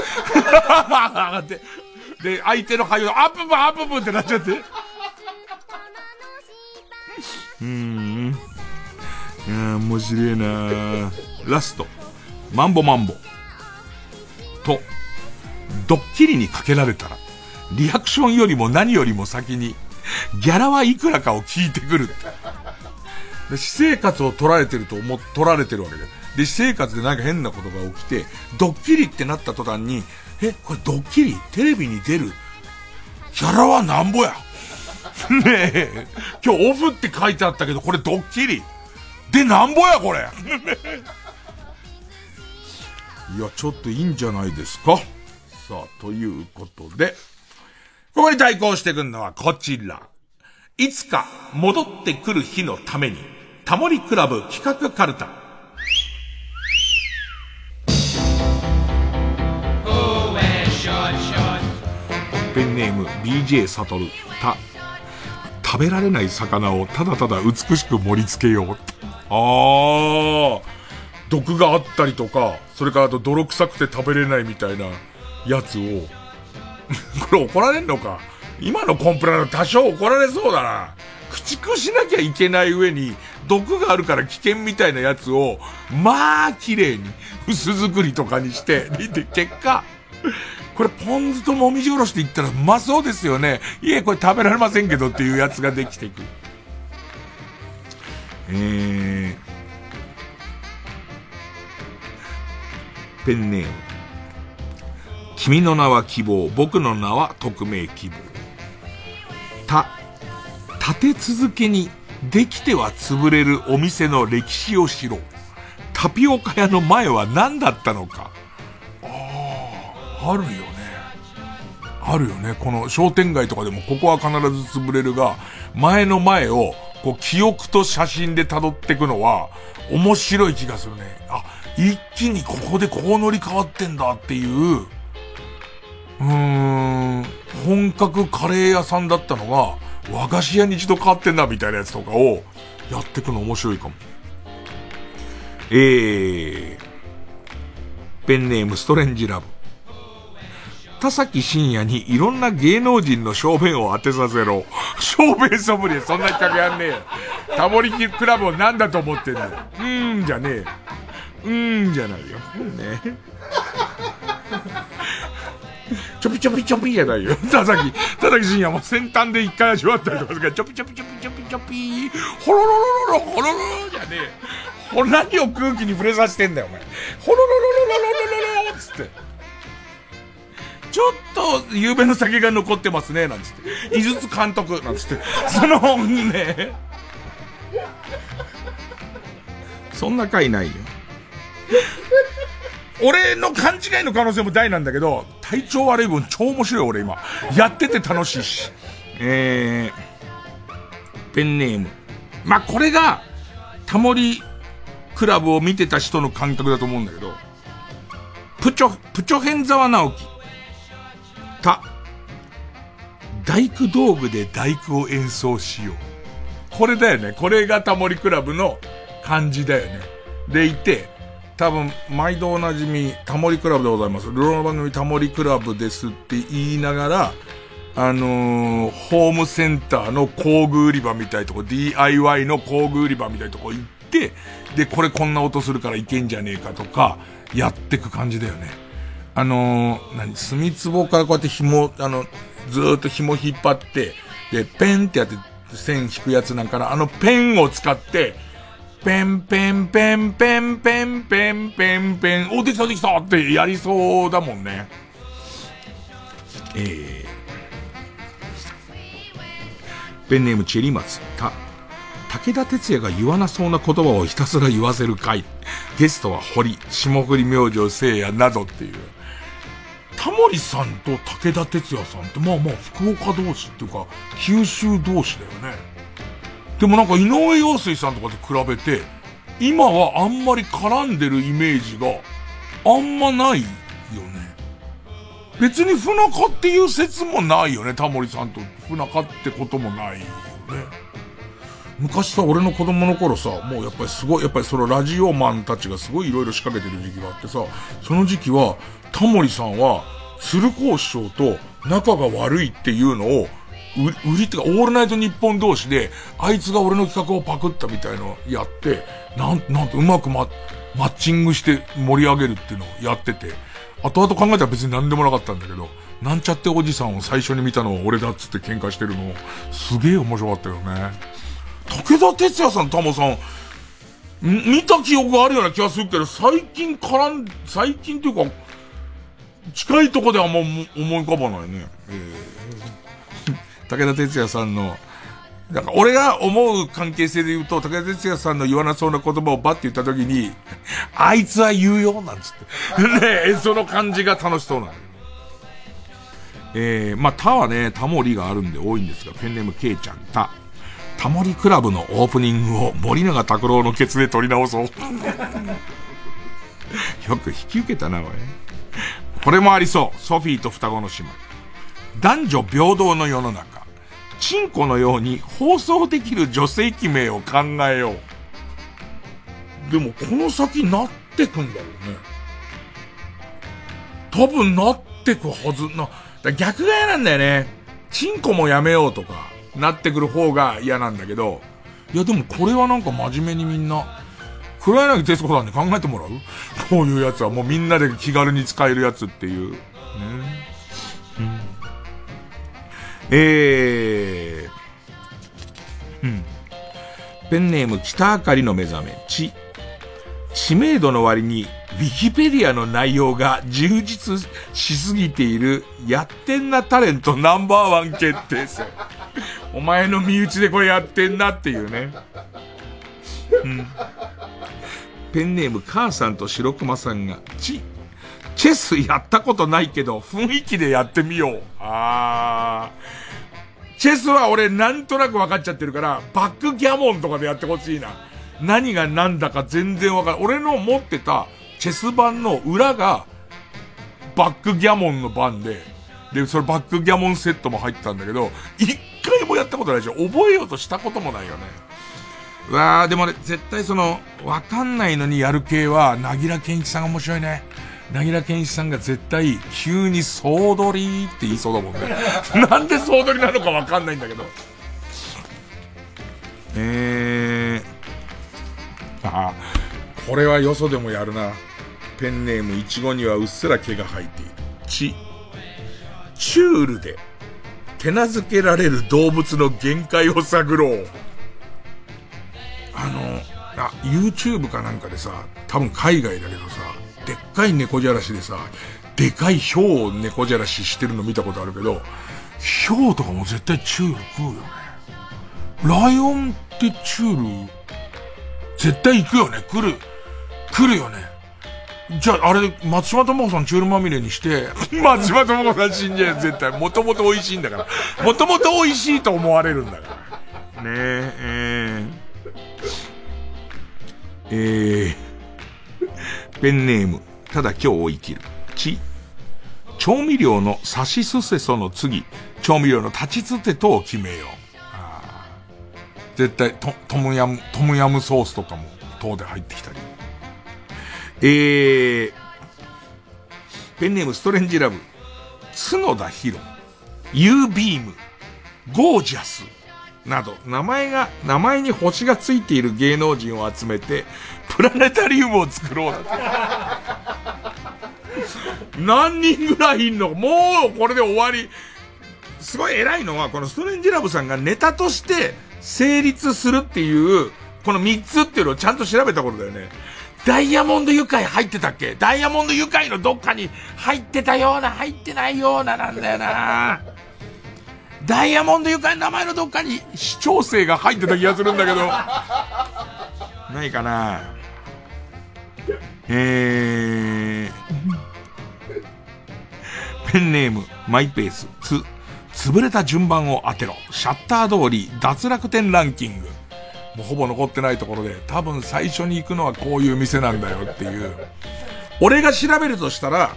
で、相手の俳優、アップブアップブってなっちゃって。うーん。いや面白いなラスト。マンボマンボ。と、ドッキリにかけられたら、リアクションよりも何よりも先に、ギャラはいくらかを聞いてくる。で私生活を取られてると思、取られてるわけで。で、私生活でなんか変なことが起きて、ドッキリってなった途端に、え、これドッキリテレビに出るギャラはなんぼやねえ、今日オフって書いてあったけど、これドッキリでなんぼやこれいや、ちょっといいんじゃないですか？さあ、ということで、ここに対抗してくるのはこちら。いつか戻ってくる日のために、タモリクラブ企画カルタ。ペンネーム BJ サトル。た、食べられない魚をただただ美しく盛り付けよう。ああ、毒があったりとか、それからあと泥臭くて食べれないみたいなやつを、これ怒られんのか？今のコンプラの多少怒られそうだな。駆逐しなきゃいけない上に、毒があるから危険みたいなやつを、まあ、綺麗に、薄作りとかにして、で、結果、これポン酢ともみじおろしで言ったらうまそうですよね。いえ、これ食べられませんけどっていうやつができていく。えー、ペンネーム。君の名は希望、僕の名は匿名希望。た、立て続けにできては潰れるお店の歴史を知ろう。タピオカ屋の前は何だったのか。あるよね。あるよね。この商店街とかでもここは必ず潰れるが、前の前を、こう、記憶と写真で辿っていくのは、面白い気がするね。あ、一気にここでこう乗り換わってんだっていう、うーん、本格カレー屋さんだったのが、和菓子屋に一度変わってんだみたいなやつとかを、やってくの面白いかも。えー、ペンネームストレンジラブ。田崎真也にいろんな芸能人の正面を当てさせろ。正面ソムリエ、そんな企画やんねえ。タモリキクラブを何だと思ってんだよ。うーんじゃねえ。うーんじゃないよ。ね。ちょぴちょぴじゃないよ。田崎、田崎真也も先端で一回味わったりとかするから、ちょぴちょぴちょぴちょぴちょぴほろろろろろ、ほろろじゃねえよ。ほ何を空気に触れさせてんだよ、お前。ほろろろろろろろろろつって。ちょっと、夕べの酒が残ってますね、なんつって。井筒監督、なんつって。その、ね、そんな回ないよ。俺の勘違いの可能性も大なんだけど、体調悪い分超面白い俺今。やってて楽しいし。えー、ペンネーム。まあ、これが、タモリクラブを見てた人の感覚だと思うんだけど、プチョ、プチョヘンザワ直樹。た。大工道具で大工を演奏しよう。これだよね。これがタモリクラブの感じだよね。でいて、多分、毎度おなじみ、タモリクラブでございます。ルロの番組タモリクラブですって言いながら、あのー、ホームセンターの工具売り場みたいとこ、DIY の工具売り場みたいとこ行って、で、これこんな音するからいけんじゃねえかとか、やってく感じだよね。あのー、何、墨壺からこうやって紐、あの、ずっと紐引っ張って、で、ペンってやって線引くやつなんかな、あのペンを使って、ペンペンペンペンペンペンペンペン、お、できたできたってやりそうだもんね。えー、ペンネームチェリマツ、た、武田鉄矢が言わなそうな言葉をひたすら言わせる回。ゲストは堀、霜降り明星聖夜などっていう。タモリさんと武田鉄矢さんってまあまあ福岡同士っていうか、九州同士だよね。でもなんか井上陽水さんとかと比べて、今はあんまり絡んでるイメージがあんまないよね。別に不仲っていう説もないよね。タモリさんと不仲ってこともないよね。昔さ、俺の子供の頃さ、もうやっぱりすごい、やっぱりそのラジオマンたちがすごい色々仕掛けてる時期があってさ、その時期は、タモリさんは、鶴光師匠と仲が悪いっていうのを売りってか、オールナイト日本同士で、あいつが俺の企画をパクったみたいのやって、なん、なんとうまくママッチングして盛り上げるっていうのをやってて、後々考えたら別に何でもなかったんだけど、なんちゃっておじさんを最初に見たのは俺だっつって喧嘩してるの、すげえ面白かったよね。武田鉄矢さん、タモさん、見た記憶があるような気がするけど、最近絡ん、最近っていうか、近いとこではあんま思い浮かばないね。えー武田鉄矢さんの、なんか俺が思う関係性で言うと、武田鉄矢さんの言わなそうな言葉をバッて言った時に、あいつは言うよ、なんつって。ねその感じが楽しそうなの。えー、まあ、他はね、タモリがあるんで多いんですが、ペンネームケイちゃん、タ。タモリクラブのオープニングを森永拓郎のケツで撮り直そう。よく引き受けたな、おい。これもありそう。ソフィーと双子の姉妹。男女平等の世の中。チンコのように放送できる女性器名を考えよう。でもこの先なってくんだろうね。多分なってくはずな。逆が嫌なんだよね。チンコもやめようとか、なってくる方が嫌なんだけど、いやでもこれはなんか真面目にみんな、黒柳徹子さんに考えてもらう？こういうやつはもうみんなで気軽に使えるやつっていう。ね。うんえー、うん。ペンネーム北あかりの目覚め、知。知名度の割に、ウィキペディアの内容が充実しすぎている、やってんなタレントナンバーワン決定戦。お前の身内でこれやってんなっていうね。うん。ペンネーム母さんと白熊さんが、チ。チェスやったことないけど、雰囲気でやってみよう。あー。チェスは俺なんとなく分かっちゃってるから、バックギャモンとかでやってほしいな。何が何だか全然わかる。俺の持ってたチェス盤の裏が、バックギャモンの盤で、で、それバックギャモンセットも入ってたんだけど、一回もやったことないでしょ。覚えようとしたこともないよね。うわー、でもね、絶対その、わかんないのにやる系は、なぎら健一さんが面白いね。なぎら健一さんが絶対、急に総取りって言いそうだもんね。なんで総取りなのかわかんないんだけど。えー、あ、これはよそでもやるな。ペンネームいちごにはうっすら毛が生えている。チ。チュールで手なずけられる動物の限界を探ろう。あの、あ、YouTube かなんかでさ、多分海外だけどさ、でっかい猫じゃらしでさ、でかいヒョウを猫じゃらししてるの見たことあるけど、ヒョウとかも絶対チュール食うよね。ライオンってチュール、絶対行くよね。来る。来るよね。じゃあ、あれ、松島智子さんチュールまみれにして、松島智子さん死んじゃう絶対。もともと美味しいんだから。もともと美味しいと思われるんだから。ねえ、えー、えーペンネーム、ただ今日を生きる。ち、調味料のサシスセソの次、調味料の立ちつてとを決めよう。絶対ト、トムヤム、トムヤムソースとかも、等で入ってきたり。えー、ペンネームストレンジラブ、角田博、ユービーム、ゴージャス、など、名前が、名前に星がついている芸能人を集めて、プラネタリウムを作ろう何人ぐらいいんの？もうこれで終わり。すごい偉いのは、このストレンジラブさんがネタとして成立するっていう、この3つっていうのをちゃんと調べたことだよね。ダイヤモンド愉快入ってたっけダイヤモンド愉快のどっかに入ってたような、入ってないようななんだよな。ダイヤモンド愉快の名前のどっかに視聴生が入ってた気がするんだけど。ないかなえー、ペンネーム、マイペース、つ、潰れた順番を当てろ。シャッター通り、脱楽天ランキング。もうほぼ残ってないところで、多分最初に行くのはこういう店なんだよっていう。俺が調べるとしたら、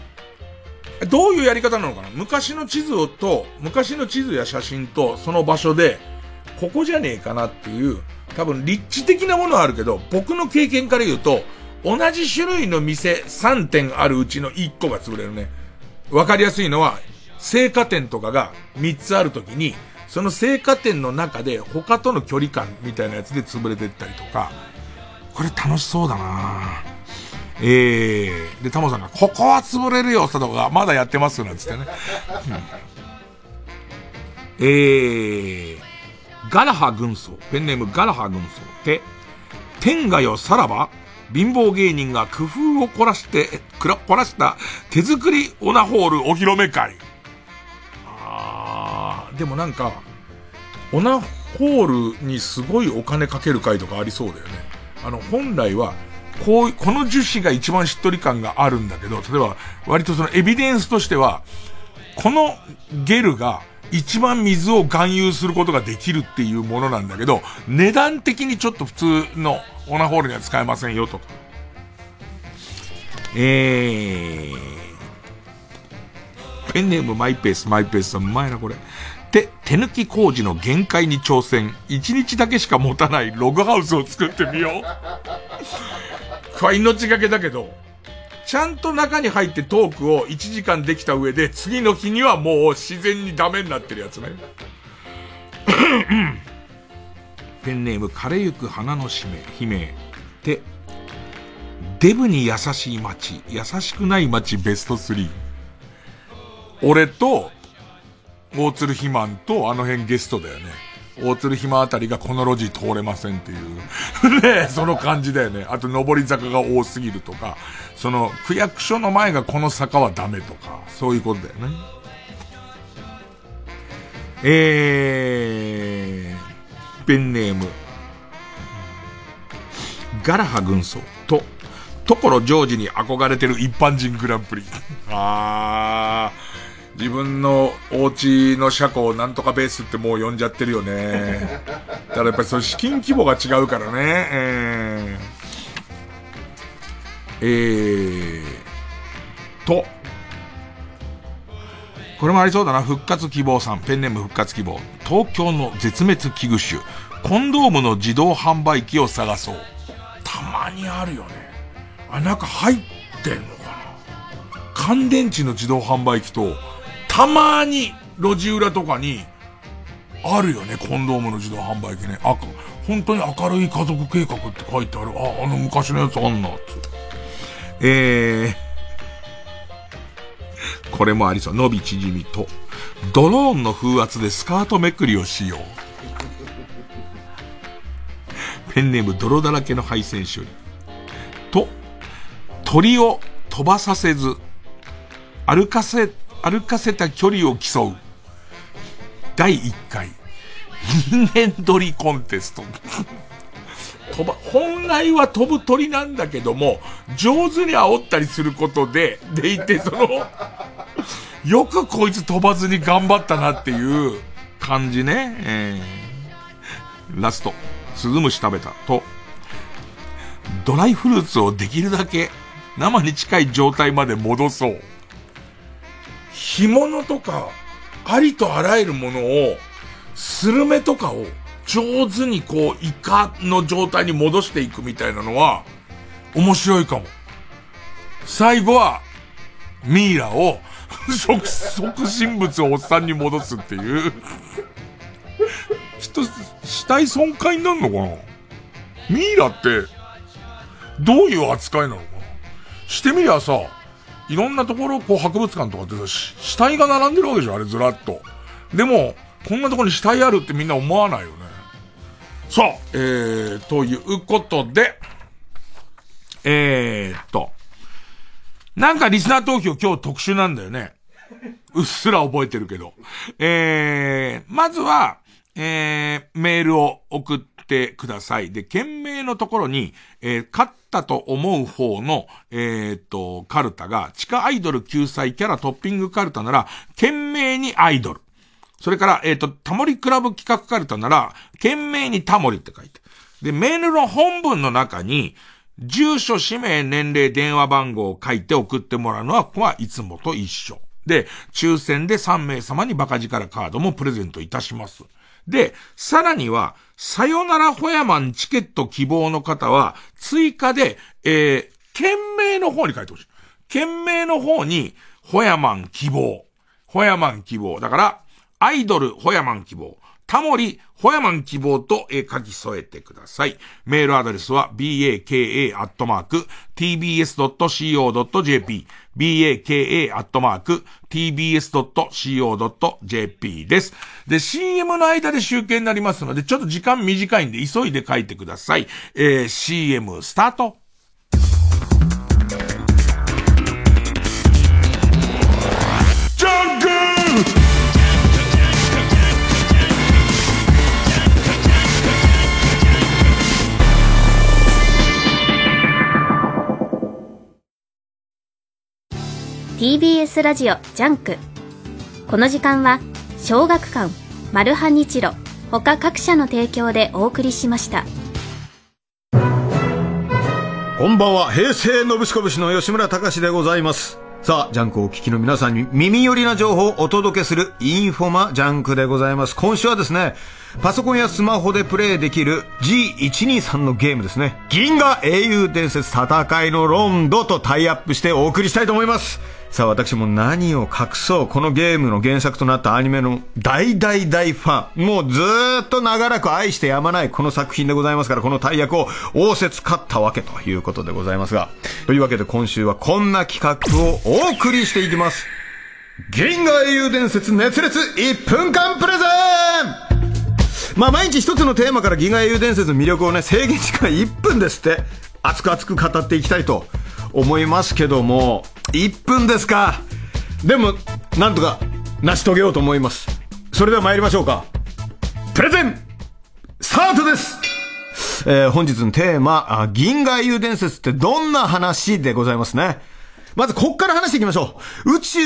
どういうやり方なのかな昔の地図と、昔の地図や写真とその場所で、ここじゃねえかなっていう、多分立地的なものはあるけど、僕の経験から言うと、同じ種類の店3点あるうちの1個が潰れるね。わかりやすいのは、青果店とかが3つあるときに、その青果店の中で他との距離感みたいなやつで潰れてったりとか、これ楽しそうだなええー、で、タモさんが、ここは潰れるよ、とか、まだやってますなんつってね。うん、えー、ガラハ軍曹、ペンネームガラハ軍曹って、天下よさらば貧乏芸人が工夫を凝らして、凝らした手作りオナホールお披露目会。あー、でもなんか、オナホールにすごいお金かける会とかありそうだよね。あの、本来は、こう、この樹脂が一番しっとり感があるんだけど、例えば、割とそのエビデンスとしては、このゲルが一番水を含有することができるっていうものなんだけど、値段的にちょっと普通のオナホールには使えませんよと。えー、ペンネームマイペース、マイペースさん、うまいなこれ。で、手抜き工事の限界に挑戦。一日だけしか持たないログハウスを作ってみよう。これ命がけだけど、ちゃんと中に入ってトークを1時間できた上で、次の日にはもう自然にダメになってるやつね。ペンネーム、枯れゆく花の姫、姫。で、デブに優しい街、優しくない街ベスト3。俺と、大鶴ひまんとあの辺ゲストだよね。大鶴ひまあたりがこの路地通れませんっていう。ねその感じだよね。あと上り坂が多すぎるとか、その区役所の前がこの坂はダメとか、そういうことだよね。えー、ペンネーム、ガラハ軍曹と、所ジョージに憧れてる一般人グランプリ。あー、自分のお家の車庫をなんとかベースってもう呼んじゃってるよね。だからやっぱりその資金規模が違うからね。えー、えー、と、これもありそうだな。復活希望さん。ペンネーム復活希望。東京の絶滅危惧種。コンドームの自動販売機を探そう。たまにあるよね。あ、なんか入ってんのかな乾電池の自動販売機と、たまに路地裏とかに、あるよね、コンドームの自動販売機ね。あ、本当に明るい家族計画って書いてある。あ、あの昔のやつあんな、つえー、これもありそう。伸び縮みと、ドローンの風圧でスカートめくりをしよう。ペンネーム泥だらけの配線処理。と、鳥を飛ばさせず、歩かせ、歩かせた距離を競う。第1回、人間鳥コンテスト。飛ば、本来は飛ぶ鳥なんだけども、上手に煽ったりすることで、でいて、その、よくこいつ飛ばずに頑張ったなっていう感じね。えー、ラスト、スズムシ食べたと、ドライフルーツをできるだけ生に近い状態まで戻そう。干物とか、ありとあらゆるものを、スルメとかを上手にこう、イカの状態に戻していくみたいなのは、面白いかも。最後は、ミイラを、即、即身物をおっさんに戻すっていう。きっと、死体損壊になるのかな？ミイラって、どういう扱いなのかな？してみりゃさ、いろんなところ、こう博物館とかって、死体が並んでるわけじゃん、あれずらっと。でも、こんなところに死体あるってみんな思わないよね。さあ、えー、ということで、えーっと、なんかリスナー投票今日特殊なんだよね。うっすら覚えてるけど。えー、まずは、えー、メールを送ってください。で、件名のところに、えー、勝ったと思う方の、えー、っと、カルタが、地下アイドル救済キャラトッピングカルタなら、件名にアイドル。それから、えっ、と、タモリクラブ企画カルタなら、件名にタモリって書いて。で、メールの本文の中に、住所、氏名、年齢、電話番号を書いて送ってもらうのは、ここはいつもと一緒。で、抽選で3名様にバカ力カードもプレゼントいたします。で、さらには、さよならホヤマンチケット希望の方は、追加で、えー、件名の方に書いてほしい。件名の方に、ホヤマン希望。ホヤマン希望。だから、アイドルホヤマン希望。タモリ、ホヤマン希望と、え書き添えてください。メールアドレスは baka.tbs.co.jp baka.tbs.co.jp です。で、CM の間で集計になりますので、ちょっと時間短いんで急いで書いてください。えー、CM スタート。TBS ラジオジャンクこの時間は小学館マルハニチロ他各社の提供でお送りしましたこんばんは平成のぶしこぶしの吉村隆でございますさあ、ジャンクをお聞きの皆さんに耳寄りな情報をお届けするインフォマジャンクでございます。今週はですね、パソコンやスマホでプレイできる G123 のゲームですね。銀河英雄伝説戦いのロンドとタイアップしてお送りしたいと思います。さあ私も何を隠そう、このゲームの原作となったアニメの大大大ファン、もうずっと長らく愛してやまないこの作品でございますから、この大役を応接勝ったわけということでございますが、というわけで今週はこんな企画をお送りしていきます。銀河英雄伝説熱烈1分間プレゼン。まあ毎日一つのテーマから銀河英雄伝説の魅力をね、制限時間1分ですって、熱く熱く語っていきたいと思いますけども、1分ですか。でも、なんとか成し遂げようと思います。それでは参りましょうか。プレゼンスタートですえー、本日のテーマ、銀河英雄伝説ってどんな話でございますね。まず、こっから話していきましょう。宇宙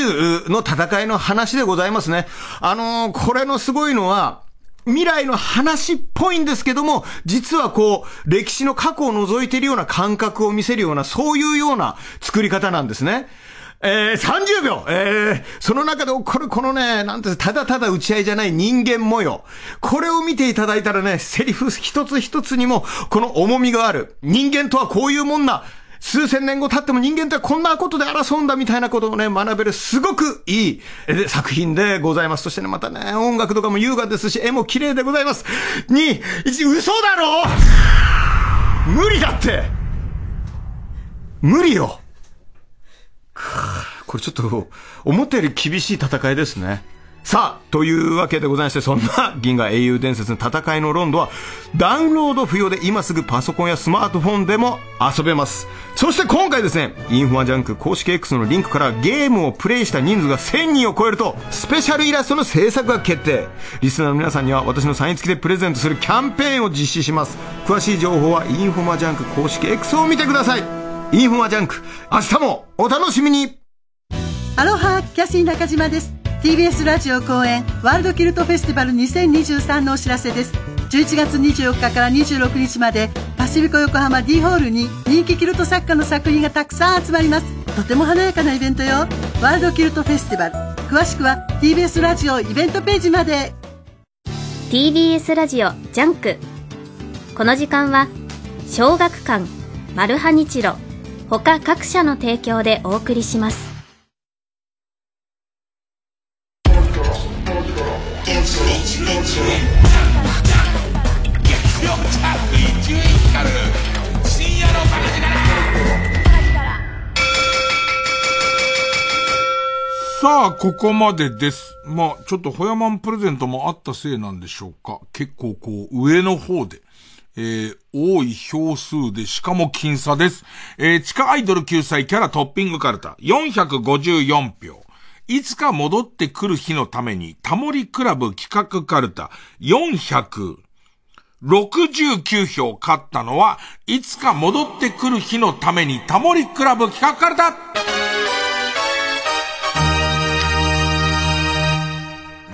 の戦いの話でございますね。あのー、これのすごいのは、未来の話っぽいんですけども、実はこう、歴史の過去を覗いているような感覚を見せるような、そういうような作り方なんですね。えー、30秒えー、その中で起こるこのね、なんて、ただただ打ち合いじゃない人間模様。これを見ていただいたらね、セリフ一つ一つにも、この重みがある。人間とはこういうもんな。数千年後経っても人間ってこんなことで争うんだみたいなことをね、学べるすごくいい作品でございます。そしてね、またね、音楽とかも優雅ですし、絵も綺麗でございます。2、1、嘘だろ無理だって無理よこれちょっと、思ったより厳しい戦いですね。さあ、というわけでございまして、そんな銀河英雄伝説の戦いのロンドは、ダウンロード不要で今すぐパソコンやスマートフォンでも遊べます。そして今回ですね、インフォマジャンク公式 X のリンクからゲームをプレイした人数が1000人を超えると、スペシャルイラストの制作が決定。リスナーの皆さんには私のサイン付きでプレゼントするキャンペーンを実施します。詳しい情報はインフォマジャンク公式 X を見てください。インフォマジャンク、明日もお楽しみにアロハキャシー中島です TBS ラジオ後援ワールドキルトフェスティバル2023のお知らせです。11月24日から26日までパシフィコ横浜 D ホールに人気キルト作家の作品がたくさん集まります。とても華やかなイベントよ。ワールドキルトフェスティバル。詳しくは TBS ラジオイベントページまで。TBS ラジオジャンク。この時間は小学館マルハニチロ他各社の提供でお送りします。さあ、ここまでです。まあ、ちょっとホヤマンプレゼントもあったせいなんでしょうか。結構こう、上の方で、えー、多い票数で、しかも僅差です。えー、地下アイドル救済キャラトッピングカルタ、454票。いつか戻ってくる日のために、タモリクラブ企画カルタ、469票勝ったのは、いつか戻ってくる日のために、タモリクラブ企画カルタま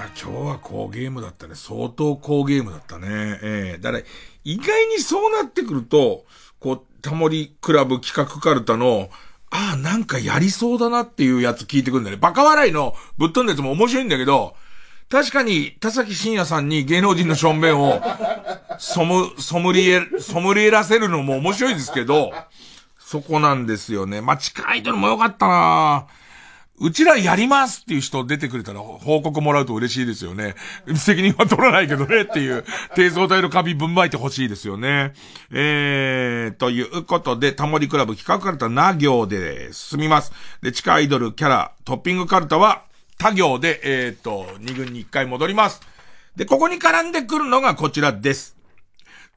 あ今日は好ゲームだったね。相当好ゲームだったね。ええだから、意外にそうなってくると、こう、タモリクラブ企画カルタの、ああ、なんかやりそうだなっていうやつ聞いてくるんだね。バカ笑いのぶっ飛んだやつも面白いんだけど、確かに、田崎真也さんに芸能人の正面を、ソム、ソムリエ、ソムリエらせるのも面白いですけど、そこなんですよね。まあ、近いとのも良かったなぁうちらやりますっていう人出てくれたら報告もらうと嬉しいですよね。責任は取らないけどねっていう、低層体のカビぶんまいてほしいですよね。えー、ということで、タモリクラブ企画カルタな行で進みます。で、地下アイドルキャラトッピングカルタは他行で、えー、と、2軍に1回戻ります。で、ここに絡んでくるのがこちらです。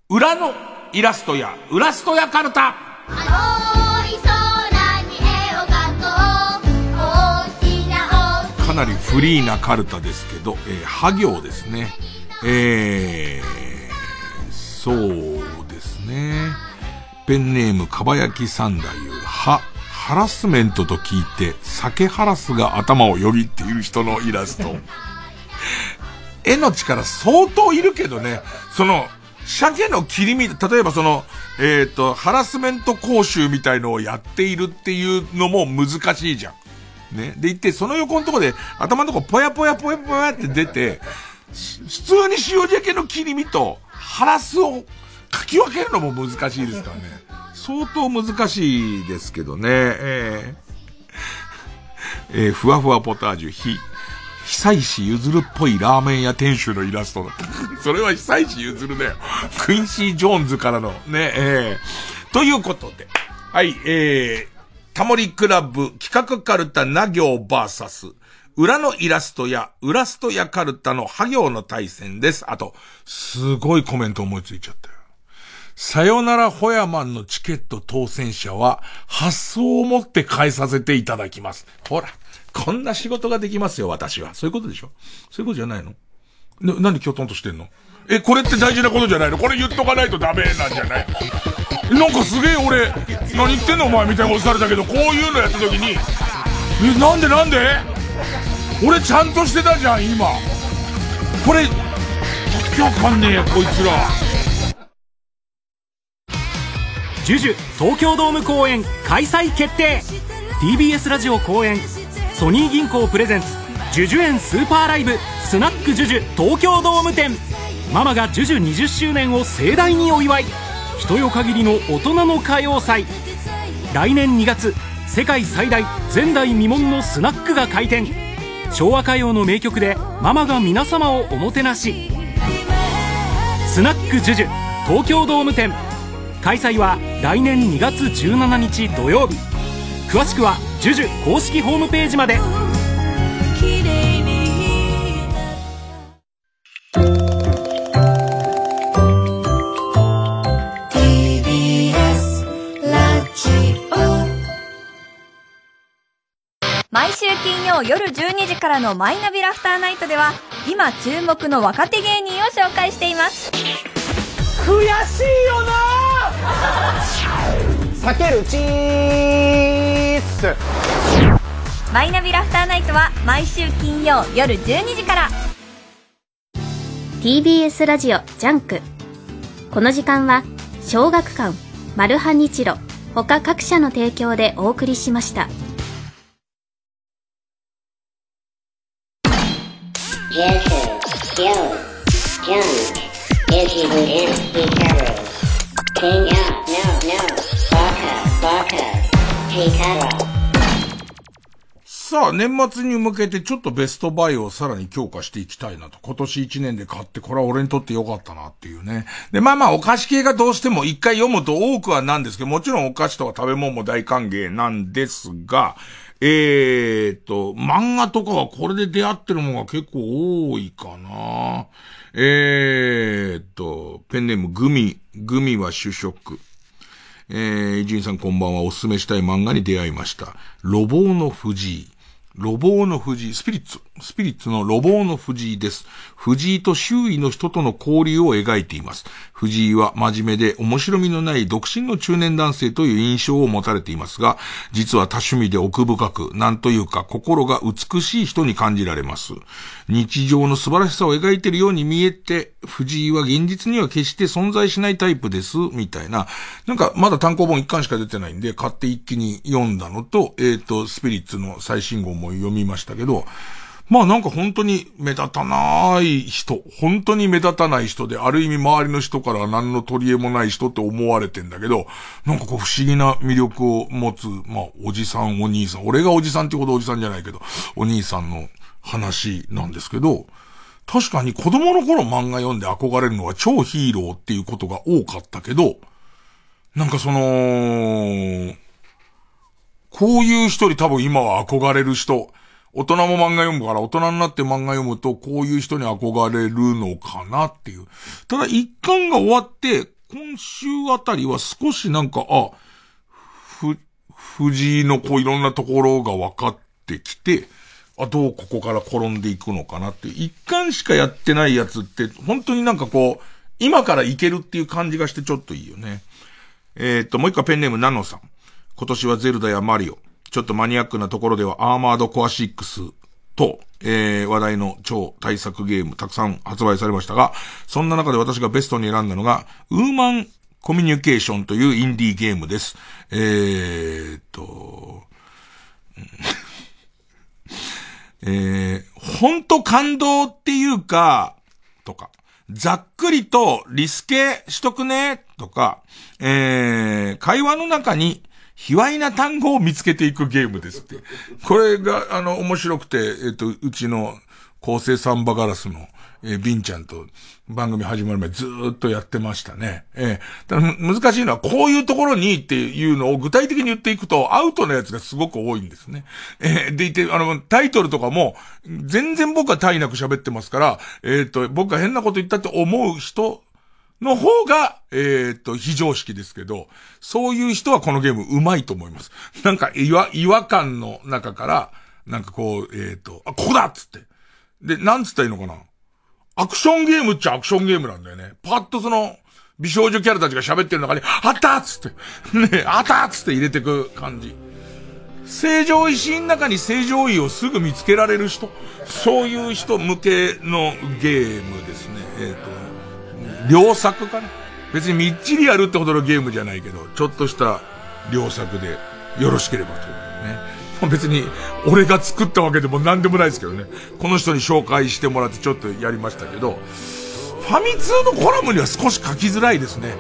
裏のイラストや、ウラストやカルタ。なりフリーなカルタですけど、えー、ハ行ですね。えー、そうですね。ペンネーム、かばやき三太夫。は、ハラスメントと聞いて、酒ハラスが頭をよぎっている人のイラスト。絵の力相当いるけどね、その、鮭の切り身、例えばその、えっ、ー、と、ハラスメント講習みたいのをやっているっていうのも難しいじゃん。ね。で、言って、その横のとこで、頭のとこぽやぽやぽやぽやって出て、普通に塩鮭の切り身と、ハラスを書き分けるのも難しいですからね。相当難しいですけどね。えー、えー、ふわふわポタージュ、ひ、久石ゆずるっぽいラーメン屋店主のイラストだ。それは久石ゆずるだよ。クインシー・ジョーンズからのね、えー、ということで、はい、えー、タモリクラブ企画カルタな行バーサス、裏のイラストや、ウラストやカルタのハ行の対戦です。あと、すごいコメント思いついちゃったよ。さよならホヤマンのチケット当選者は、発送を持って返させていただきます。ほら、こんな仕事ができますよ、私は。そういうことでしょ？そういうことじゃないの？な、なんできょとんとしてんの？え、これって大事なことじゃないの？これ言っとかないとダメなんじゃない？なんかすげえ俺、何言ってんのお前みたいなことされたけど、こういうのやった時に、え、なんでなんで？俺ちゃんとしてたじゃん、今。これ、わけわかんねえや、こいつら。ジュジュ東京ドーム公演開催決定。TBS ラジオ公演ソニー銀行プレゼンツジュジュ園スーパーライブスナックジュジュ東京ドーム店。ママがジュジュ20周年を盛大にお祝い。人よ限りの大人の歌謡祭来年2月世界最大前代未聞のスナックが開店。昭和歌謡の名曲でママが皆様をおもてなし。スナックジュジュ東京ドーム店。開催は来年2月17日土曜日。詳しくはジュジュ公式ホームページまで。金曜夜12時からのマイナビラフターナイトでは今注目の若手芸人を紹介しています。悔しいよな！さけるチーズ。マイナビラフターナイトは毎週金曜夜12時から。TBS ラジオ JUNK。この時間は小学館マルハニチロ他各社の提供でお送りしましたさあ、年末に向けてちょっとベストバイをさらに強化していきたいなと。今年1年で買って、これは俺にとってよかったなっていうね。で、まあまあ、お菓子系がどうしても一回読むと多くはなんですけど、もちろんお菓子とか食べ物も大歓迎なんですが、えーと、漫画とかはこれで出会ってるものが結構多いかな。えーと、ペンネームグミ、グミは主食。えー、伊集院さんこんばんは。おすすめしたい漫画に出会いました。路傍の藤井。路傍の藤井、スピリッツ、スピリッツの路傍の藤井です。藤井と周囲の人との交流を描いています。藤井は真面目で面白みのない独身の中年男性という印象を持たれていますが、実は多趣味で奥深く、なんというか心が美しい人に感じられます。日常の素晴らしさを描いているように見えて、藤井は現実には決して存在しないタイプです、みたいな。なんかまだ単行本一巻しか出てないんで、買って一気に読んだのと、えっ、ー、と、スピリッツの最新号も読みましたけど、まあなんか本当に目立たない人、本当に目立たない人で、ある意味周りの人から何の取り柄もない人って思われてんだけど、なんかこう不思議な魅力を持つ、まあおじさん、お兄さん、俺がおじさんってことおじさんじゃないけど、お兄さんの話なんですけど、確かに子供の頃漫画読んで憧れるのは超ヒーローっていうことが多かったけど、なんかその、こういう人に多分今は憧れる人、大人も漫画読むから、大人になって漫画読むと、こういう人に憧れるのかなっていう。ただ、一巻が終わって、今週あたりは少しなんか、あ、ふ、藤井のこういろんなところが分かってきて、あ、どうここから転んでいくのかなって。一巻しかやってないやつって、本当になんかこう、今からいけるっていう感じがしてちょっといいよね。えー、っと、もう一個ペンネームナノさん。今年はゼルダやマリオ。ちょっとマニアックなところではアーマードコア6と、えー、話題の超大作ゲームたくさん発売されましたが、そんな中で私がベストに選んだのが、ウーマンコミュニケーションというインディーゲームです。えー、っと、えー、ほんと感動っていうか、とか、ざっくりとリスケしとくね、とか、えー、会話の中に卑猥な単語を見つけていくゲームですって。これが、あの、面白くて、えっ、と、うちの、構成サンバガラスの、えー、ビンちゃんと番組始まる前ずっとやってましたね。えー、だ難しいのはこういうところにっていうのを具体的に言っていくとアウトなやつがすごく多いんですね。えー、でいて、あの、タイトルとかも全然僕は体なく喋ってますから、えっ、ー、と、僕が変なこと言ったって思う人の方が、えっ、と、非常識ですけど、そういう人はこのゲーム上手いと思います。なんか、違和、違和感の中から、なんかこう、えっ、と、あ、ここだっつって。で、なんつったらいいのかな?アクションゲームっちゃアクションゲームなんだよね。パッとその、美少女キャラたちが喋ってる中に、あったっつって、ねあったっつって入れてく感じ。正常位シの中に正常位をすぐ見つけられる人、そういう人向けのゲームですね。えっ、と、良作かな別にみっちりやるってほどのゲームじゃないけど、ちょっとした良作でよろしければということ。ね。別に、俺が作ったわけでも何でもないですけどね。この人に紹介してもらってちょっとやりましたけど、ファミ通のコラムには少し書きづらいですね。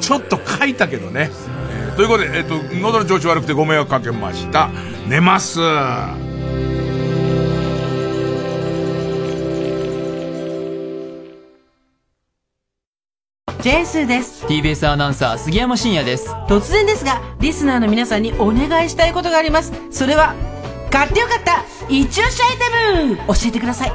ちょっと書いたけどね。えー、ということで、えっ、ー、と、喉の調子悪くてご迷惑かけました。寝ます。ジェンスーです。TBS アナウンサー杉山真也です。突然ですがリスナーの皆さんにお願いしたいことがあります。それは買ってよかった一押しアイテム。教えてください。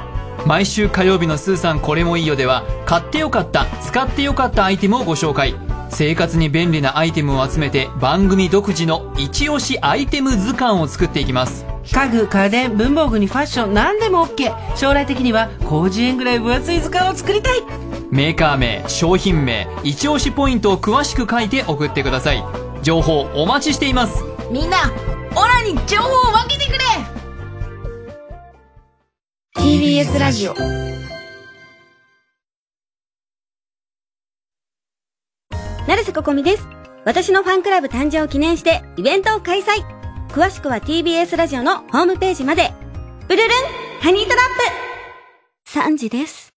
毎週火曜日のスーさんこれもいいよでは買ってよかった使ってよかったアイテムをご紹介。生活に便利なアイテムを集めて番組独自の一押しアイテム図鑑を作っていきます家具家電文房具にファッション何でも OK 将来的には広辞苑ぐらい分厚い図鑑を作りたい。メーカー名商品名一押しポイントを詳しく書いて送ってください。情報お待ちしています。みんなオラに情報を分けてくれ。TBS ラジオ。成瀬ここみです。私のファンクラブ誕生を記念してイベントを開催詳しくは TBS ラジオのホームページまで。ブルルンハニートラップ。3時です。